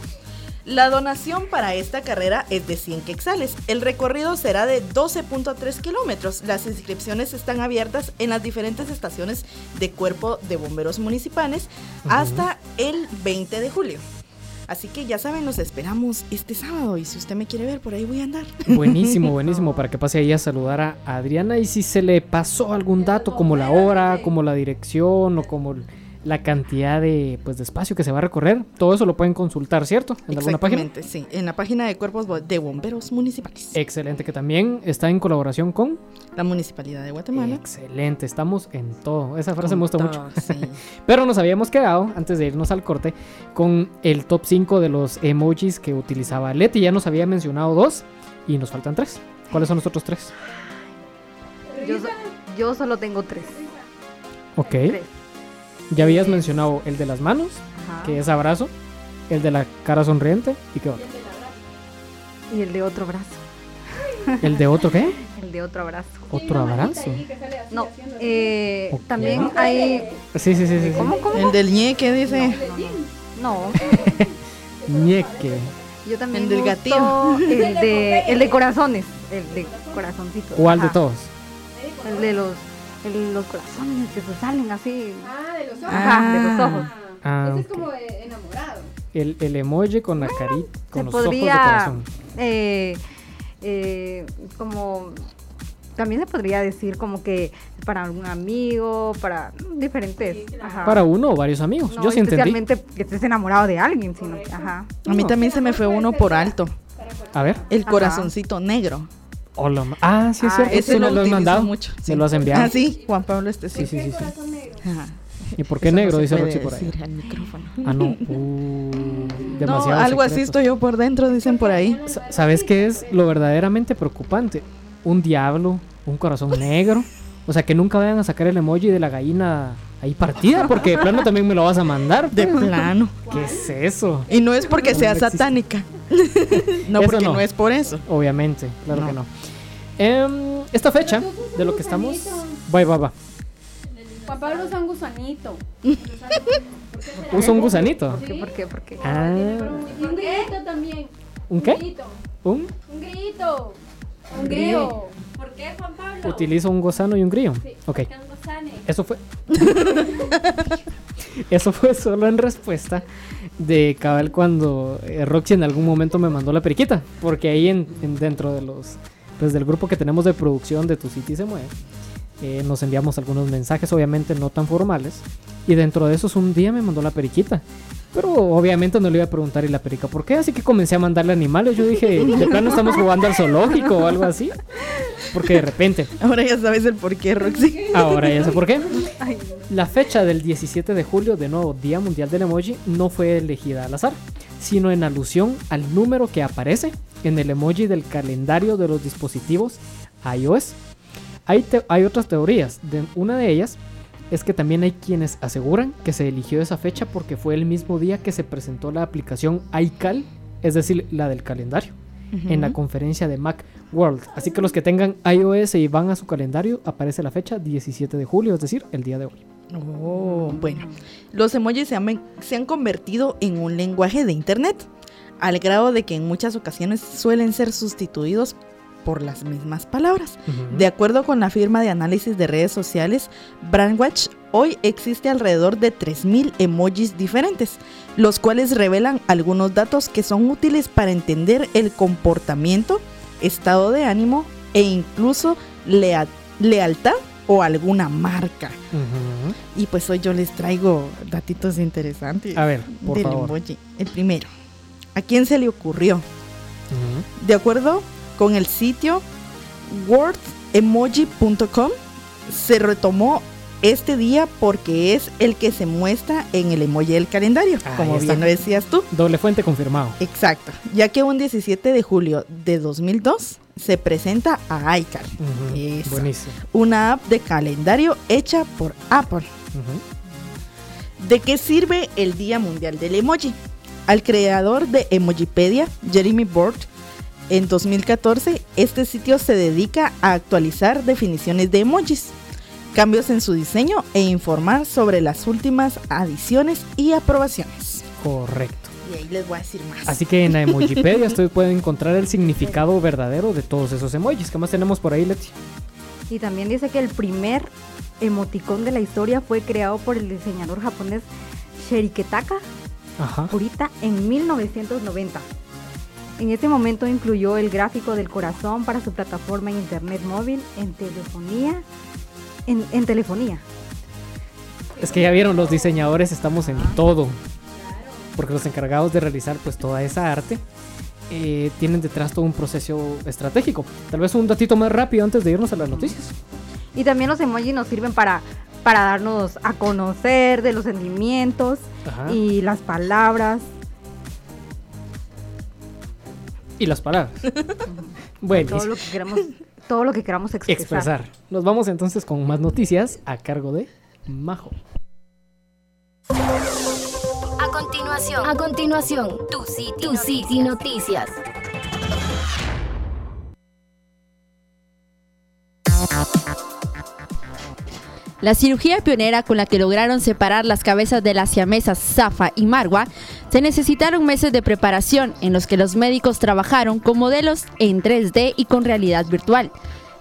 La donación para esta carrera es de 100 quetzales. El recorrido será de 12.3 kilómetros. Las inscripciones están abiertas en las diferentes estaciones de Cuerpo de Bomberos Municipales hasta el 20 de julio. Así que ya saben, los esperamos este sábado y si usted me quiere ver, por ahí voy a andar. Buenísimo, buenísimo, para que pase ahí a saludar a Adriana y si se le pasó algún dato como la hora, como la dirección o como la cantidad de, pues, de espacio que se va a recorrer, todo eso lo pueden consultar, ¿cierto? En alguna página. Exactamente, sí, en la página de cuerpos de bomberos municipales. Excelente, que también está en colaboración con... La Municipalidad de Guatemala. Excelente, estamos en todo. Esa frase Con me gusta todo, mucho. sí. Pero nos habíamos quedado, antes de irnos al corte, con el top 5 de los emojis que utilizaba Leti. Ya nos había mencionado dos y nos faltan tres. ¿Cuáles son los otros tres? Yo, so- yo solo tengo tres. Ok. Tres. Ya habías mencionado el de las manos, Ajá. que es abrazo, el de la cara sonriente y qué otro. Y el de otro brazo. ¿El de otro qué? El de otro abrazo. ¿Otro abrazo? No, eh, también hay... Sí, sí, sí, sí. ¿Cómo, cómo? El del ñeque dice. No, Ñeque. yo también El del gatillo. El de, el de corazones. El de corazoncitos. ¿Cuál de ajá. todos? El de los, el los corazones que se salen así. Ah, de los ojos. Ajá, de los ojos. Ah, Ese es como de enamorado. el, el emoji con la carita, con se los ojos de corazón. eh, eh, como, también se podría decir como que para algún amigo, para diferentes. ajá. Para uno o varios amigos. No Yo sí entendí. especialmente que estés enamorado de alguien, sino ajá. A mí No. también se me fue uno por alto. A ver. El Ajá. corazoncito negro. Hola, ma- ah, sí es Ah, cierto. ese sí lo lo has mandado. mucho, sí. lo has enviado. Ah, sí, Juan Pablo este Sí, sí. sí, sí. ¿Y por qué Eso no negro? se Dice Roxy por ahí. decir al micrófono. Ah, no. Uh, No, demasiado algo así estoy yo por dentro, dicen por ahí. Sa- ¿Sabes qué es lo verdaderamente preocupante? Un diablo, un corazón negro. O sea, que nunca vayan a sacar el emoji de la gallina ahí partida, porque de plano también me lo vas a mandar. De plano. ¿Qué es eso? Y no es porque No, sea no satánica. No, Eso porque no. no. es por eso. Obviamente, claro No. que no. Em, esta fecha de lo que estamos... Va, va, va. Juan Pablo usa un gusanito. Usa un gusanito. ¿Por qué? ¿Por qué? ¿Por qué? Ah, Y un grillito también. ¿Un qué? Un... Un grillito. Un grillo. ¿Por qué, Juan Pablo? Utilizo un gusano y un grillo. Ok. Un gusane. Eso fue. Eso fue solo en respuesta de cabal cuando eh, Roxy en algún momento me mandó la periquita. Porque ahí en, en- dentro de los. Pues del grupo que tenemos de producción de Tu City se mueve. Eh, nos enviamos algunos mensajes, obviamente no tan formales. Y dentro de esos un día me mandó la periquita. Pero obviamente no le iba a preguntar y la perica por qué, así que comencé a mandarle animales. Yo dije, de plano estamos jugando al zoológico o algo así. Porque de repente, Ahora ya sabes el por qué, Roxy. Ahora ya sé por qué. La fecha del 17 de julio, de nuevo Día Mundial del Emoji, no fue elegida al azar, sino en alusión al número que aparece en el emoji del calendario de los dispositivos iOS. Hay, te- hay otras teorías. De, una de ellas es que también hay quienes aseguran que se eligió esa fecha porque fue el mismo día que se presentó la aplicación iCal, es decir, la del calendario en la conferencia de Mac World. Así que los que tengan iOS y van a su calendario, aparece la fecha 17 de julio, es decir, el día de hoy. Oh, bueno. Los emojis se han, se han convertido en un lenguaje de Internet, al grado de que en muchas ocasiones suelen ser sustituidos por las mismas palabras. De acuerdo con la firma de análisis de redes sociales Brandwatch, hoy existe alrededor de 3.000 emojis diferentes, los cuales revelan algunos datos que son útiles para entender el comportamiento, estado de ánimo e incluso lea- lealtad o alguna marca. Y pues hoy yo les traigo datitos interesantes A ver, por del favor. emoji. El primero, ¿a quién se le ocurrió? De acuerdo con el sitio wordemoji.com, se retomó este día porque es el que se muestra en el emoji del calendario, Ahí como bien lo decías tú. Doble fuente confirmado. Exacto, ya que un 17 de julio de 2002 se presenta a. Eso. Buenísimo. una app de calendario hecha por Apple. ¿De qué sirve el Día Mundial del Emoji? Al creador de Emojipedia, Jeremy Bort, en 2014, este sitio se dedica a actualizar definiciones de emojis, cambios en su diseño e informar sobre las últimas adiciones y aprobaciones. Correcto. Y ahí les voy a decir más. Así que en la Emojipedia ustedes pueden encontrar el significado verdadero de todos esos emojis. ¿Qué más tenemos por ahí, Leti? Y también dice que el primer emoticón de la historia fue creado por el diseñador japonés Sheriketaka Ajá. ahorita en 1990. En ese momento incluyó el gráfico del corazón para su plataforma en internet móvil, en telefonía, en, en telefonía. Es que ya vieron, los diseñadores estamos en todo. Porque los encargados de realizar pues toda esa arte eh, tienen detrás todo un proceso estratégico. Tal vez un datito más rápido antes de irnos a las noticias. Y también los emojis nos sirven para, para darnos a conocer de los sentimientos Ajá. y las palabras. Y las palabras. bueno, todo lo que queramos, todo lo que queramos expresar. expresar. Nos vamos entonces con más noticias a cargo de Majo. A continuación, a continuación, tu City, tu City Noticias. La cirugía pionera con la que lograron separar las cabezas de las siamesas Zafa y Marwa, se necesitaron meses de preparación en los que los médicos trabajaron con modelos en 3D y con realidad virtual.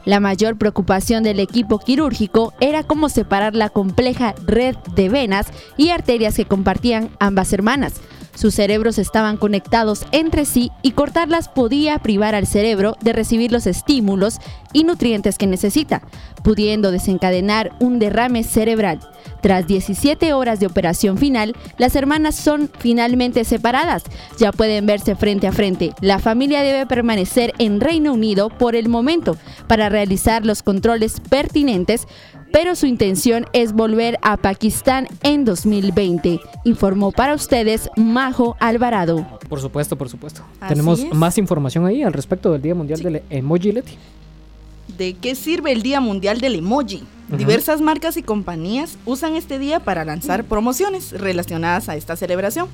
La mayor preocupación del equipo quirúrgico era cómo separar la compleja red de venas y arterias que compartían ambas hermanas. Sus cerebros estaban conectados entre sí y cortarlas podía privar al cerebro de recibir los estímulos y nutrientes que necesita, pudiendo desencadenar un derrame cerebral. Tras 17 horas de operación final, las hermanas son finalmente separadas. Ya pueden verse frente a frente. La familia debe permanecer en Reino Unido por el momento para realizar los controles pertinentes, pero su intención es volver a Pakistán en 2020, informó para ustedes Majo Alvarado. Por supuesto, por supuesto. Así Tenemos es. más información ahí al respecto del Día Mundial del Emoji Leti. ¿De qué sirve el Día Mundial del Emoji? Diversas marcas y compañías usan este día para lanzar promociones relacionadas a esta celebración.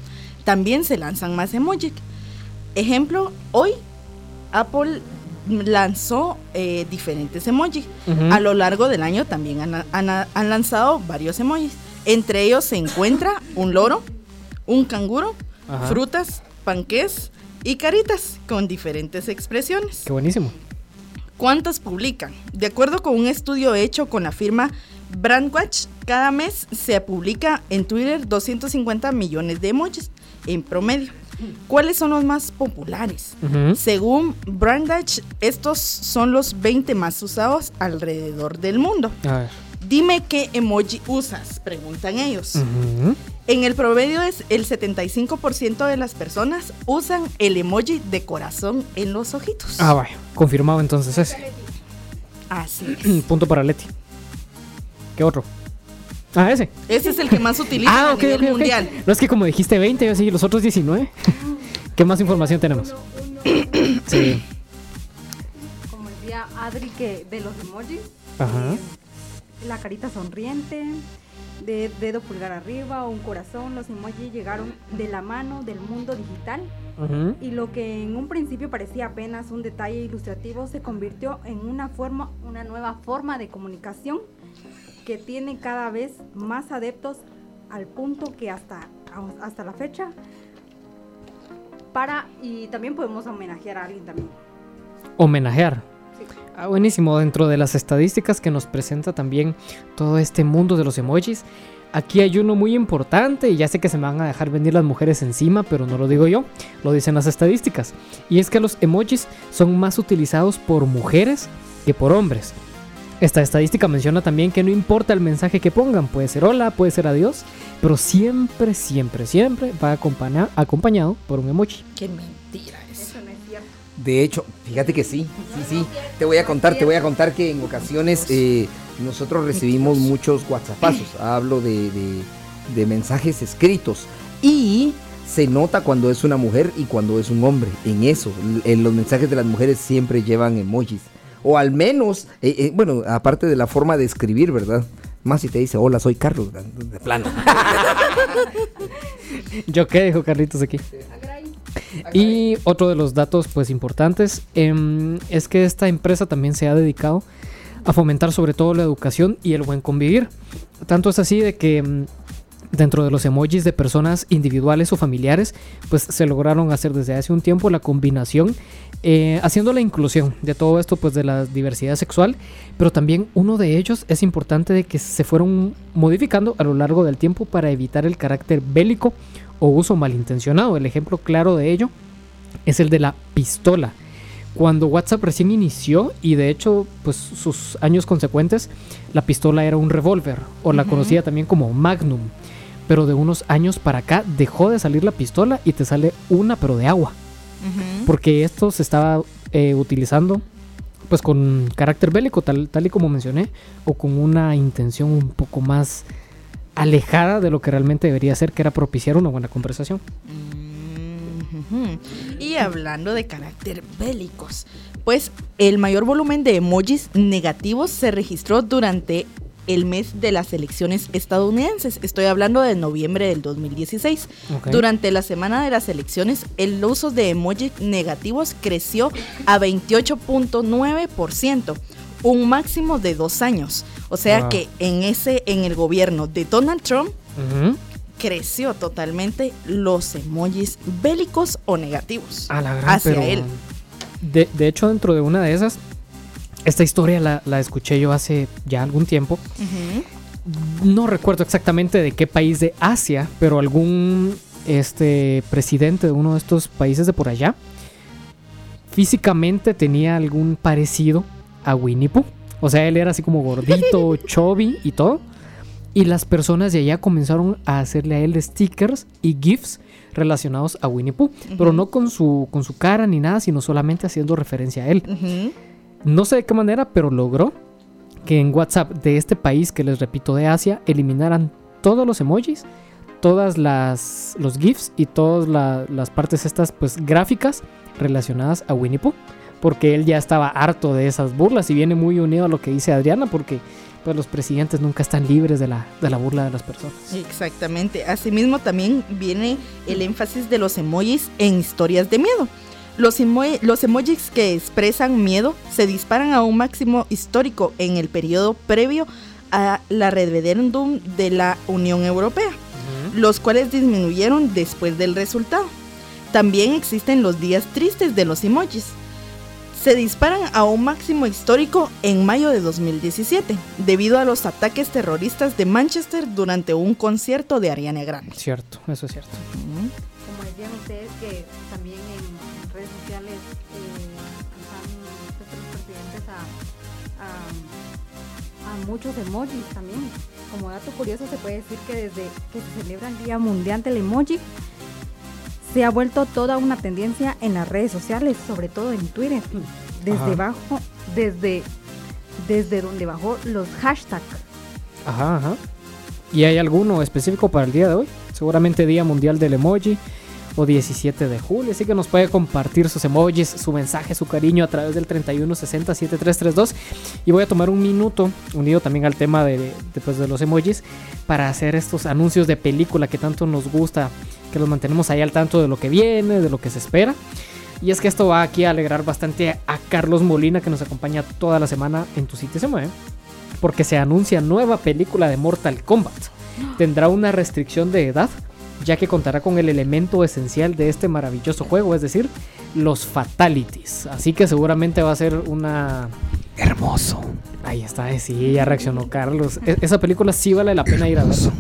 También se lanzan más emojis. Ejemplo, hoy Apple lanzó eh, diferentes emojis. A lo largo del año también han, han- han lanzado varios emojis. Entre ellos se encuentra un loro, un canguro, Ajá. frutas, panqués y caritas con diferentes expresiones. Qué buenísimo. ¿Cuántas publican? De acuerdo con un estudio hecho con la firma Brandwatch, cada mes se publica en Twitter 250 millones de emojis en promedio. ¿Cuáles son los más populares? Según Brandwatch, estos son los 20 más usados alrededor del mundo. A ver. Dime qué emoji usas, preguntan ellos. En el promedio es el 75% de las personas usan el emoji de corazón en los ojitos. Ah, vaya. Confirmado entonces ese. Así es. Punto para Leti. ¿Qué otro? Ah, ese. Ese es el que más utiliza Ah, a ok, nivel ok, ok. mundial. No es que como dijiste 20, yo sí, los otros 19. ¿Qué más información tenemos? Sí. Como decía Adri, que de los emojis, Ajá. eh, la carita sonriente, de dedo pulgar arriba o un corazón, los emojis llegaron de la mano del mundo digital y lo que en un principio parecía apenas un detalle ilustrativo se convirtió en una forma, una nueva forma de comunicación que tiene cada vez más adeptos al punto que hasta, hasta la fecha para y también podemos homenajear a alguien también. Homenajear. Ah, buenísimo. Dentro de las estadísticas que nos presenta también todo este mundo de los emojis, aquí hay uno muy importante y ya sé que se me van a dejar venir las mujeres encima, pero no lo digo yo, lo dicen las estadísticas. Y es que los emojis son más utilizados por mujeres que por hombres. Esta estadística menciona también que no importa el mensaje que pongan, puede ser hola, puede ser adiós, pero siempre, siempre, siempre va acompaña- acompañado por un emoji. Qué mentira eso. Eso no es cierto. De hecho, fíjate que sí, sí, sí. Te voy a contar, te voy a contar que en ocasiones eh, nosotros recibimos muchos WhatsAppazos. Hablo de, de- de mensajes escritos. Y se nota cuando es una mujer y cuando es un hombre. En eso, en los mensajes de las mujeres siempre llevan emojis. O al menos, eh, eh, bueno, aparte de la forma de escribir, ¿verdad? Más si te dice, hola, soy Carlos, de plano. ¿Yo qué dijo Carlitos aquí? Y otro de los datos pues importantes em, es que esta empresa también se ha dedicado a fomentar sobre todo la educación y el buen convivir. Tanto es así de que em, dentro de los emojis de personas individuales o familiares pues se lograron hacer desde hace un tiempo la combinación eh, haciendo la inclusión de todo esto pues de la diversidad sexual pero también uno de ellos es importante de que se fueron modificando a lo largo del tiempo para evitar el carácter bélico o uso malintencionado. El ejemplo claro de ello es el de la pistola. Cuando WhatsApp recién inició y de hecho pues sus años consecuentes, la pistola era un revólver o la Ujú. conocía también como Magnum. Pero de unos años para acá dejó de salir la pistola y te sale una pero de agua. Porque esto se estaba eh, utilizando pues con carácter bélico, tal, tal y como mencioné, o con una intención un poco más alejada de lo que realmente debería ser, que era propiciar una buena conversación. Mm. Y hablando de carácter bélicos, pues el mayor volumen de emojis negativos se registró durante el mes de las elecciones estadounidenses. Estoy hablando de noviembre del 2016. Ok. Durante la semana de las elecciones, el uso de emojis negativos creció a 28.9%, un máximo de dos años. O sea Wow. que en ese, en el gobierno de Donald Trump, creció totalmente los emojis bélicos o negativos A la gran, hacia él. De, de hecho, dentro de una de esas, esta historia la, la escuché yo hace ya algún tiempo. No recuerdo exactamente de qué país de Asia, pero algún este presidente de uno de estos países de por allá físicamente tenía algún parecido a Winnie Pooh. O sea, él era así como gordito, chubby y todo. Y las personas de allá comenzaron a hacerle a él stickers y GIFs relacionados a Winnie Pooh. Pero no con su, con su cara ni nada, sino solamente haciendo referencia a él. Ujú. No sé de qué manera, pero logró que en WhatsApp de este país, que les repito de Asia, eliminaran todos los emojis, todas las los GIFs y todas la- las partes estas pues gráficas relacionadas a Winnie Pooh. Porque él ya estaba harto de esas burlas y viene muy unido a lo que dice Adriana, porque pues, los presidentes nunca están libres de la, de la burla de las personas. Exactamente. Asimismo también viene el énfasis de los emojis en historias de miedo. Los, emo- los emojis que expresan miedo se disparan a un máximo histórico en el periodo previo a la referéndum de la Unión Europea, los cuales disminuyeron después del resultado. También existen los días tristes de los emojis. Se disparan a un máximo histórico en mayo de 2017, debido a los ataques terroristas de Manchester durante un concierto de Ariana Grande. Cierto, eso es cierto. Como decían ustedes que muchos emojis también. Como dato curioso se puede decir que desde que se celebra el Día Mundial del Emoji, se ha vuelto toda una tendencia en las redes sociales, sobre todo en Twitter. Desde Ajá. bajo, desde, desde donde bajó los hashtags. Ajá, ajá. ¿Y hay alguno específico para el día de hoy? Seguramente Día Mundial del Emoji o 17 de julio. Así que nos puede compartir sus emojis, su mensaje, su cariño a través del 31607332. Y voy a tomar un minuto, unido también al tema de, de, pues, de los emojis, para hacer estos anuncios de película que tanto nos gusta, que los mantenemos ahí al tanto de lo que viene, de lo que se espera. Y es que esto va aquí a alegrar bastante a Carlos Molina, que nos acompaña toda la semana en Tu Sitio Se Mueve porque se anuncia nueva película de Mortal Kombat. Tendrá una restricción de edad, ya que contará con el elemento esencial de este maravilloso juego, es decir, los fatalities. Así que seguramente va a ser una... Hermoso. Ahí está, eh, sí, ya reaccionó Carlos. E- esa película sí vale la pena ir a verla.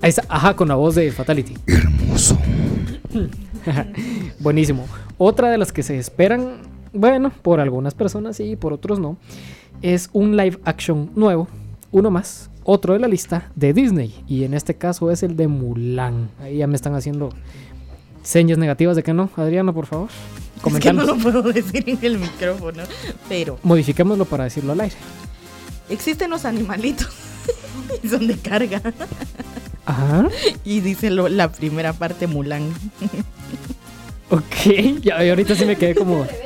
Ahí está, ajá, con la voz de Fatality. Hermoso. Buenísimo. Otra de las que se esperan, bueno, por algunas personas sí, por otros no, es un live action nuevo, uno más, otro de la lista de Disney. Y en este caso es el de Mulan. Ahí ya me están haciendo señas negativas de que no. Adriana, por favor. Es que no Comentanos. lo puedo decir en el micrófono, pero Modifiquémoslo para decirlo al aire. existen los animalitos y son de carga. Ajá. Y dice lo- la primera parte Mulan. Ok, ya y ahorita sí me quedé como.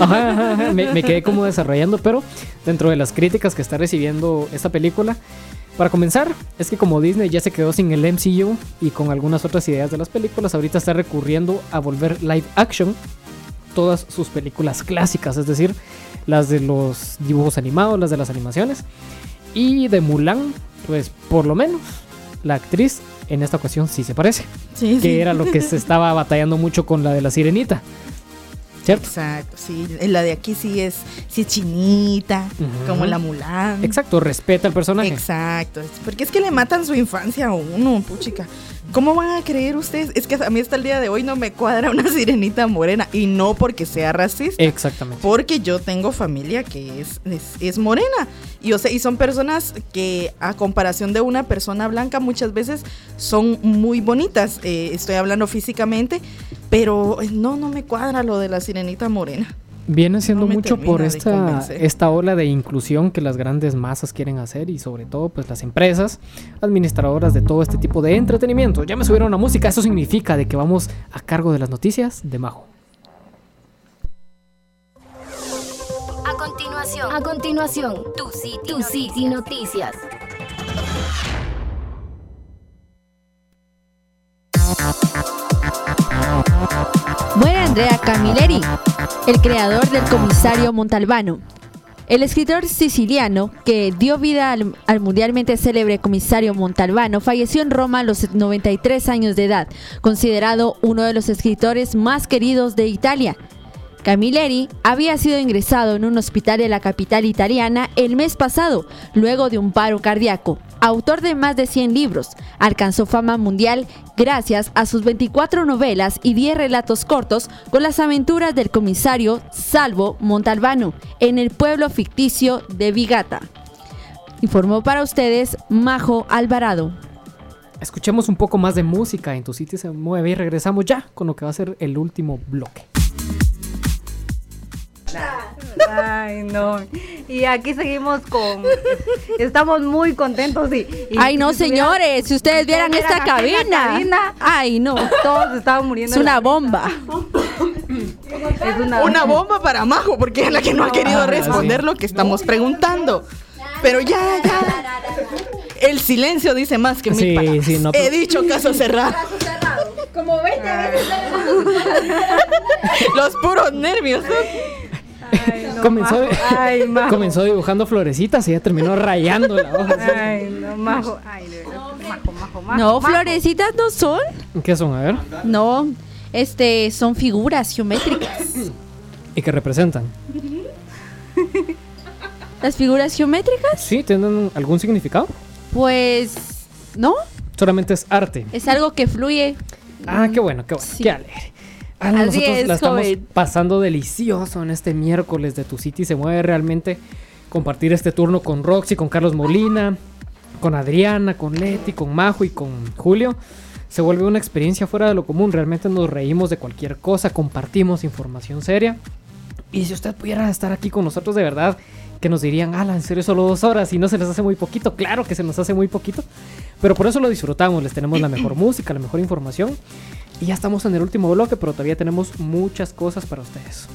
Ajá, ajá, ajá, Me, me quedé como desarrollando, pero dentro de las críticas que está recibiendo esta película, para comenzar, es que como Disney ya se quedó sin el MCU y con algunas otras ideas de las películas, ahorita está recurriendo a volver live action todas sus películas clásicas, es decir, las de los dibujos animados, las de las animaciones. Y de Mulan, pues por lo menos la actriz en esta ocasión sí se parece Sí, que era lo que se estaba batallando mucho con la de la sirenita. ¿Cierto? Exacto, sí. La de aquí sí es, sí es chinita, como la Mulan. Exacto, respeta al personaje. Exacto. Porque es que le matan su infancia a uno, puchica. ¿Cómo van a creer ustedes? Es que a mí hasta el día de hoy no me cuadra una sirenita morena. Y no porque sea racista. Exactamente. Porque yo tengo familia que es, es, es morena. Y, o sea, y son personas que, a comparación de una persona blanca, muchas veces son muy bonitas. Eh, estoy hablando físicamente. Pero eh, no, no me cuadra lo de la sirenita morena. Viene siendo No mucho por esta, esta ola de inclusión que las grandes masas quieren hacer y sobre todo pues las empresas administradoras de todo este tipo de entretenimiento. Ya me subieron la música, eso significa de que vamos a cargo de las noticias de Majo. A continuación, a continuación, tu City, tu City Noticias. Muere Andrea Camilleri, el creador del comisario Montalbano. El escritor siciliano que dio vida al, al mundialmente célebre comisario Montalbano falleció en Roma a los 93 años de edad, considerado uno de los escritores más queridos de Italia. Camilleri había sido ingresado en un hospital de la capital italiana el mes pasado, luego de un paro cardíaco. Autor de más de 100 libros, alcanzó fama mundial gracias a sus 24 novelas y 10 relatos cortos con las aventuras del comisario Salvo Montalbano en el pueblo ficticio de Vigata. Informó para ustedes Majo Alvarado. Escuchemos un poco más de música en Tu Sitio se mueve y regresamos ya con lo que va a ser el último bloque. Ay, no. Y aquí seguimos con. Estamos muy contentos y. y Ay, no, si señores, si ustedes vieran esta cabina. cabina, Ay, no. Todos estaban muriendo. Es una bomba. Es una, Una bomba para Majo, porque es la que no ha querido Ah, responder sí. lo que estamos preguntando. Pero ya, ya. El silencio dice más que mil Sí, palabras. sí, no, He dicho caso cerrado. Como 20 veces. Los puros nervios. ¿no? Ay, no, comenzó, Majo. Ay, Majo. comenzó dibujando florecitas y ya terminó rayando la hoja. Ay, no, Majo. Ay, de verdad. Majo, Majo, Majo. No, Majo. florecitas no son. ¿Qué son? A ver. No, este son figuras geométricas. ¿Y qué representan? Las figuras geométricas, ¿Sí? ¿Tienen algún significado? pues no, Solamente es arte. es algo que fluye. Ah, qué bueno, qué bueno, Sí. qué alegre. Ah, Así nosotros es, la estamos joven. pasando delicioso en este miércoles de Tu City. Se mueve realmente compartir este turno con Roxy, con Carlos Molina, con Adriana, con Leti, con Majo y con Julio. Se vuelve una experiencia fuera de lo común. Realmente nos reímos de cualquier cosa, compartimos información seria. Y si usted pudiera estar aquí con nosotros de verdad, que nos dirían, ala, en serio solo dos horas y no se les hace muy poquito. Claro que se nos hace muy poquito. Pero por eso lo disfrutamos, les tenemos la mejor música, la mejor información. Y ya estamos en el último bloque, pero todavía tenemos muchas cosas para ustedes.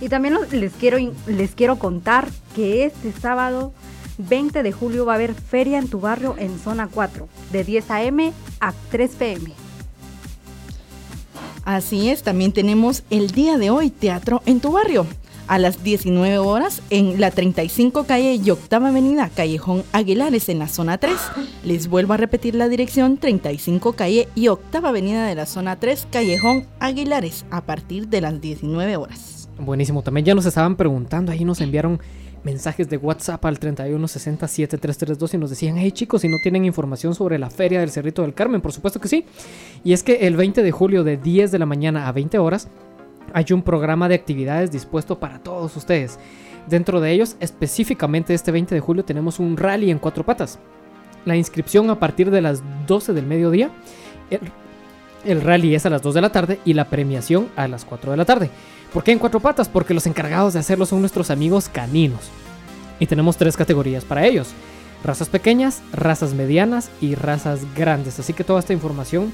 Y también les quiero, les quiero contar que este sábado 20 de julio va a haber feria en tu barrio en zona 4, de 10 a.m. a 3 p.m. Así es, también tenemos el día de hoy Teatro en tu barrio. A las 19 horas en la 35 calle y octava avenida, Callejón Aguilares en la zona 3. Les vuelvo a repetir la dirección 35 calle y octava avenida de la zona 3, Callejón Aguilares, a partir de las 19 horas. Buenísimo, también ya nos estaban preguntando, ahí nos enviaron mensajes de WhatsApp al 31607332 y nos decían, hey chicos, si no tienen información sobre la feria del Cerrito del Carmen, por supuesto que sí. Y es que el 20 de julio de 10 de la mañana a 20 horas hay un programa de actividades dispuesto para todos ustedes. Dentro de ellos, específicamente este 20 de julio, tenemos un rally en cuatro patas. La inscripción a partir de las 12 del mediodía. El, rally es a las 2 de la tarde y la premiación a las 4 de la tarde. ¿Por qué en cuatro patas? Porque los encargados de hacerlo son nuestros amigos caninos. Y tenemos tres categorías para ellos. Razas pequeñas, razas medianas y razas grandes. Así que toda esta información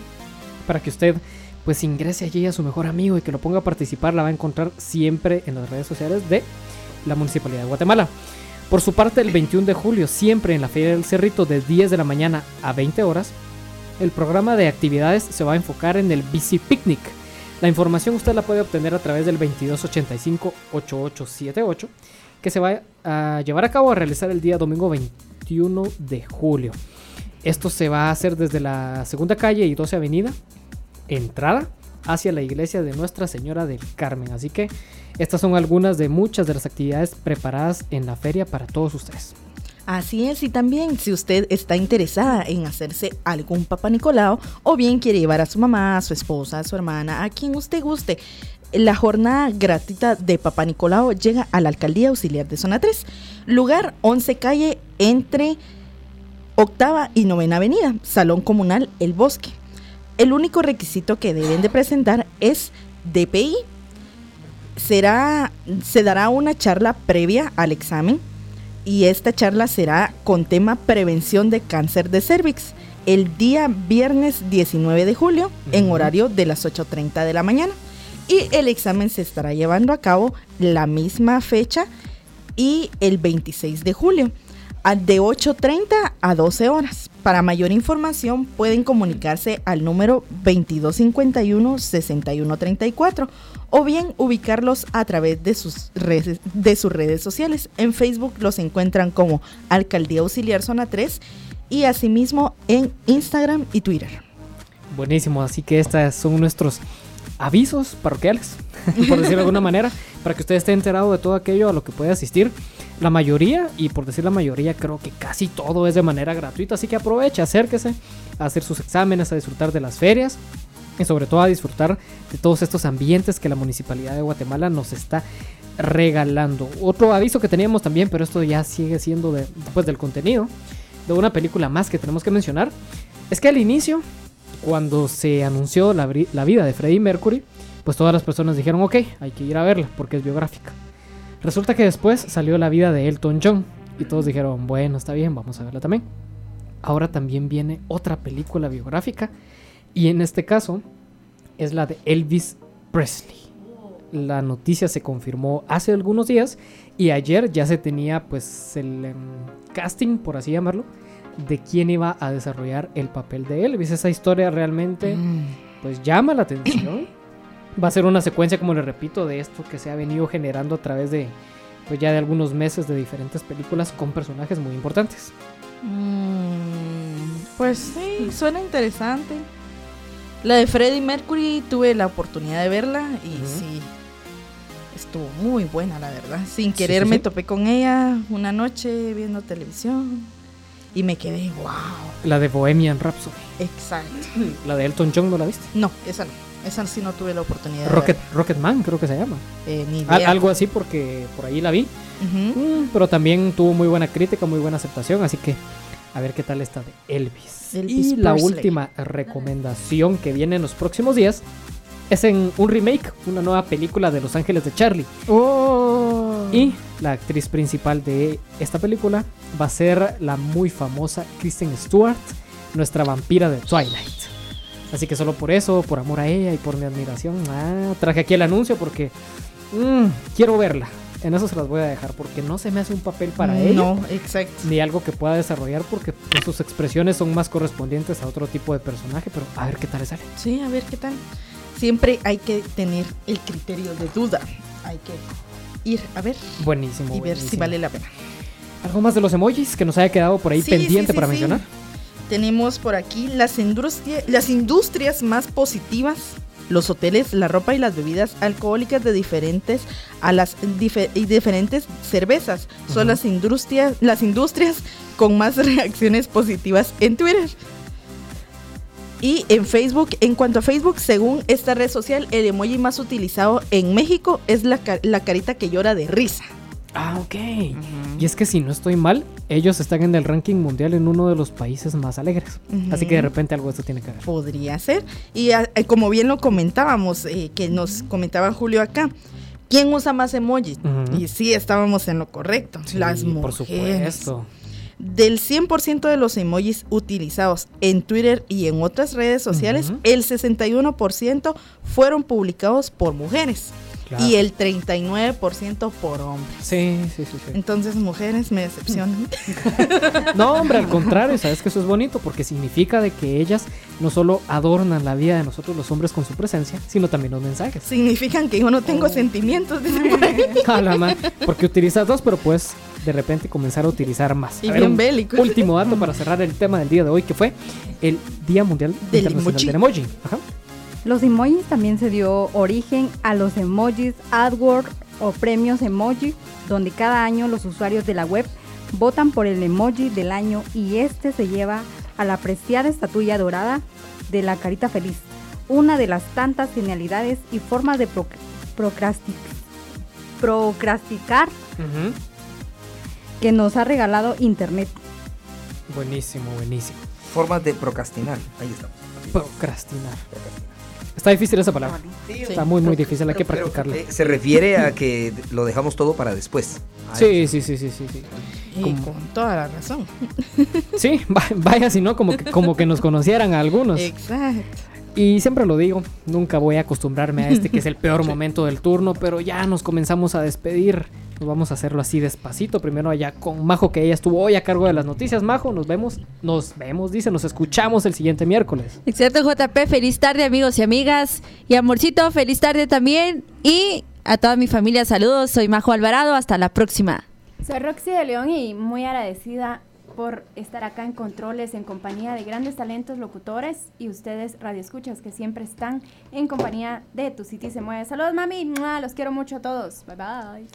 para que usted pues ingrese allí a su mejor amigo y que lo ponga a participar la va a encontrar siempre en las redes sociales de la Municipalidad de Guatemala. Por su parte, el 21 de julio, siempre en la Feria del Cerrito de 10 de la mañana a 20 horas, el programa de actividades se va a enfocar en el Bici Picnic. La información usted la puede obtener a través del 2285-8878, que se va a llevar a cabo a realizar el día domingo 21 de julio. Esto se va a hacer desde la segunda calle y 12 avenida, entrada hacia la iglesia de Nuestra Señora del Carmen. Así que estas son algunas de muchas de las actividades preparadas en la feria para todos ustedes. Así es, y también si usted está interesada en hacerse algún Papa Nicolau o bien quiere llevar a su mamá, a su esposa, a su hermana, a quien usted guste, la jornada gratuita de Papa Nicolau llega a la Alcaldía Auxiliar de Zona 3, lugar 11 calle entre octava y novena avenida, Salón Comunal El Bosque. El único requisito que deben de presentar es DPI. Será, se dará una charla previa al examen y esta charla será con tema prevención de cáncer de cervix el día viernes 19 de julio en horario de las 8.30 de la mañana. Y el examen se estará llevando a cabo la misma fecha y el 26 de julio de 8.30 a 12 horas. Para mayor información pueden comunicarse al número 2251-6134 o bien ubicarlos a través de sus, redes, de sus redes sociales. En Facebook los encuentran como Alcaldía Auxiliar Zona 3 y asimismo en Instagram y Twitter. Buenísimo, así que estos son nuestros avisos parroquiales, por decirlo de alguna manera, para que usted esté enterado de todo aquello a lo que puede asistir. La mayoría, y por decir la mayoría, creo que casi todo es de manera gratuita, así que aproveche, acérquese a hacer sus exámenes, a disfrutar de las ferias y sobre todo a disfrutar de todos estos ambientes que la Municipalidad de Guatemala nos está regalando. Otro aviso que teníamos también, pero esto ya sigue siendo de, después del contenido, de una película más que tenemos que mencionar, es que al inicio, cuando se anunció la, la vida de Freddie Mercury, pues todas las personas dijeron, ok, hay que ir a verla porque es biográfica. Resulta que después salió la vida de Elton John y todos dijeron, bueno, está bien, vamos a verla también. Ahora también viene otra película biográfica y en este caso es la de Elvis Presley. La noticia se confirmó hace algunos días y ayer ya se tenía pues el em, casting, por así llamarlo, de quién iba a desarrollar el papel de Elvis. Esa historia realmente pues llama la atención. Va a ser una secuencia, como le repito, de esto que se ha venido generando a través de pues ya de algunos meses de diferentes películas con personajes muy importantes. Mm, pues sí, suena interesante. La de Freddie Mercury tuve la oportunidad de verla y sí, estuvo muy buena la verdad. Sin querer sí, sí. me topé con ella una noche viendo televisión y me quedé, wow. La de Bohemian Rhapsody. Exacto. La de Elton John, ¿no la viste? No, esa no. Esa sí no tuve la oportunidad Rocket, de Rocketman, creo que se llama. Eh, ni idea. algo así porque por ahí la vi. Mm, pero también tuvo muy buena crítica, muy buena aceptación. Así que a ver qué tal está de Elvis. Elvis y la última recomendación que viene en los próximos días es en un remake, una nueva película de Los Ángeles de Charlie. Oh. Y la actriz principal de esta película va a ser la muy famosa Kristen Stewart, nuestra vampira de Twilight. Así que solo por eso, por amor a ella y por mi admiración, ah, traje aquí el anuncio porque mm, quiero verla. En eso se las voy a dejar porque no se me hace un papel para ella No, exacto. ni algo que pueda desarrollar porque pues, sus expresiones son más correspondientes a otro tipo de personaje, pero a ver qué tal le sale. Sí, a ver qué tal. Siempre hay que tener el criterio de duda. Hay que ir a ver Buenísimo. y ver si vale la pena. ¿Algo más de los emojis que nos haya quedado por ahí Sí, pendiente sí, sí, para sí. mencionar? Tenemos por aquí las, industria- las industrias más positivas, los hoteles, la ropa y las bebidas alcohólicas de diferentes a las y diferentes cervezas. Son las industrias, las industrias con más reacciones positivas en Twitter. Y en Facebook, en cuanto a Facebook, según esta red social, el emoji más utilizado en México es la, la carita que llora de risa. Ah, ok. Y es que si no estoy mal, ellos están en el ranking mundial en uno de los países más alegres. Así que de repente algo de esto tiene que ver. Podría ser. Y ah, eh, como bien lo comentábamos, eh, que nos comentaba Julio acá, ¿quién usa más emojis? Y sí, estábamos en lo correcto. Sí, las mujeres. Por supuesto. Del 100% de los emojis utilizados en Twitter y en otras redes sociales, el 61% fueron publicados por mujeres Claro. y el 39% por hombres. Sí, sí, sí, sí. Entonces, mujeres me decepcionan. No, hombre, al contrario, sabes que eso es bonito porque significa de que ellas no solo adornan la vida de nosotros los hombres con su presencia, sino también los mensajes. Significan que yo no tengo sentimientos. dicen por ahí. A la ma- porque utilizas dos, pero puedes de repente comenzar a utilizar más. Y A ver, bien un bélicos. Último dato para cerrar el tema del día de hoy, que fue el Día Mundial Del Internacional emoji. del Emoji. Ajá. Los emojis también se dio origen a los emojis AdWords o premios emoji, donde cada año los usuarios de la web votan por el emoji del año y este se lleva a la apreciada estatuilla dorada de la carita feliz, una de las tantas genialidades y formas de pro- procrasticar que nos ha regalado Internet. Buenísimo, buenísimo. Formas de procrastinar. Ahí está. Procrastinar. Está difícil esa palabra. Está muy, muy difícil, hay que practicarla. eh, se refiere a que lo dejamos todo para después. Sí, sí, sí, sí, sí, sí. Y Como- con toda la razón. Sí, va- vaya si no, como que, como que nos conocieran a algunos. Exacto. Y siempre lo digo, nunca voy a acostumbrarme a este que es el peor momento del turno, pero ya nos comenzamos a despedir. Nos vamos a hacerlo así despacito. Primero allá con Majo, que ella estuvo hoy a cargo de las noticias. Majo, nos vemos, nos vemos, dice, nos escuchamos el siguiente miércoles. Exacto, JP. Feliz tarde, amigos y amigas. Y amorcito, feliz tarde también. Y a toda mi familia, saludos. Soy Majo Alvarado. Hasta la próxima. Soy Roxy de León y muy agradecida por estar acá en Controles en compañía de grandes talentos locutores y ustedes radioescuchas que siempre están en compañía de Tu City Se Mueve. Saludos, mami. Los quiero mucho a todos. Bye bye.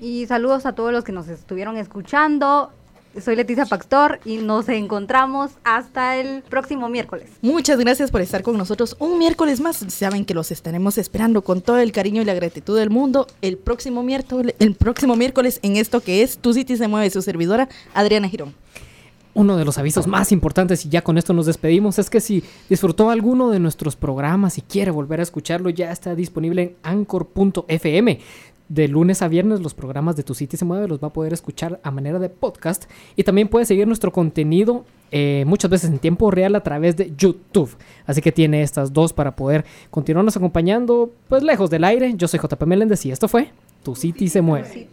Y saludos a todos los que nos estuvieron escuchando. Soy Leticia Pastor y nos encontramos hasta el próximo miércoles. Muchas gracias por estar con nosotros un miércoles más. Saben que los estaremos esperando con todo el cariño y la gratitud del mundo el próximo miércoles, el próximo miércoles en esto que es Tu City se mueve, su servidora Adriana Girón. Uno de los avisos más importantes, y ya con esto nos despedimos, es que si disfrutó alguno de nuestros programas y quiere volver a escucharlo, ya está disponible en anchor.fm. De lunes a viernes los programas de Tu City se mueve los va a poder escuchar a manera de podcast y también puede seguir nuestro contenido eh, muchas veces en tiempo real a través de YouTube. Así que tiene estas dos para poder continuarnos acompañando pues lejos del aire. Yo soy JP Meléndez y esto fue Tu City se mueve.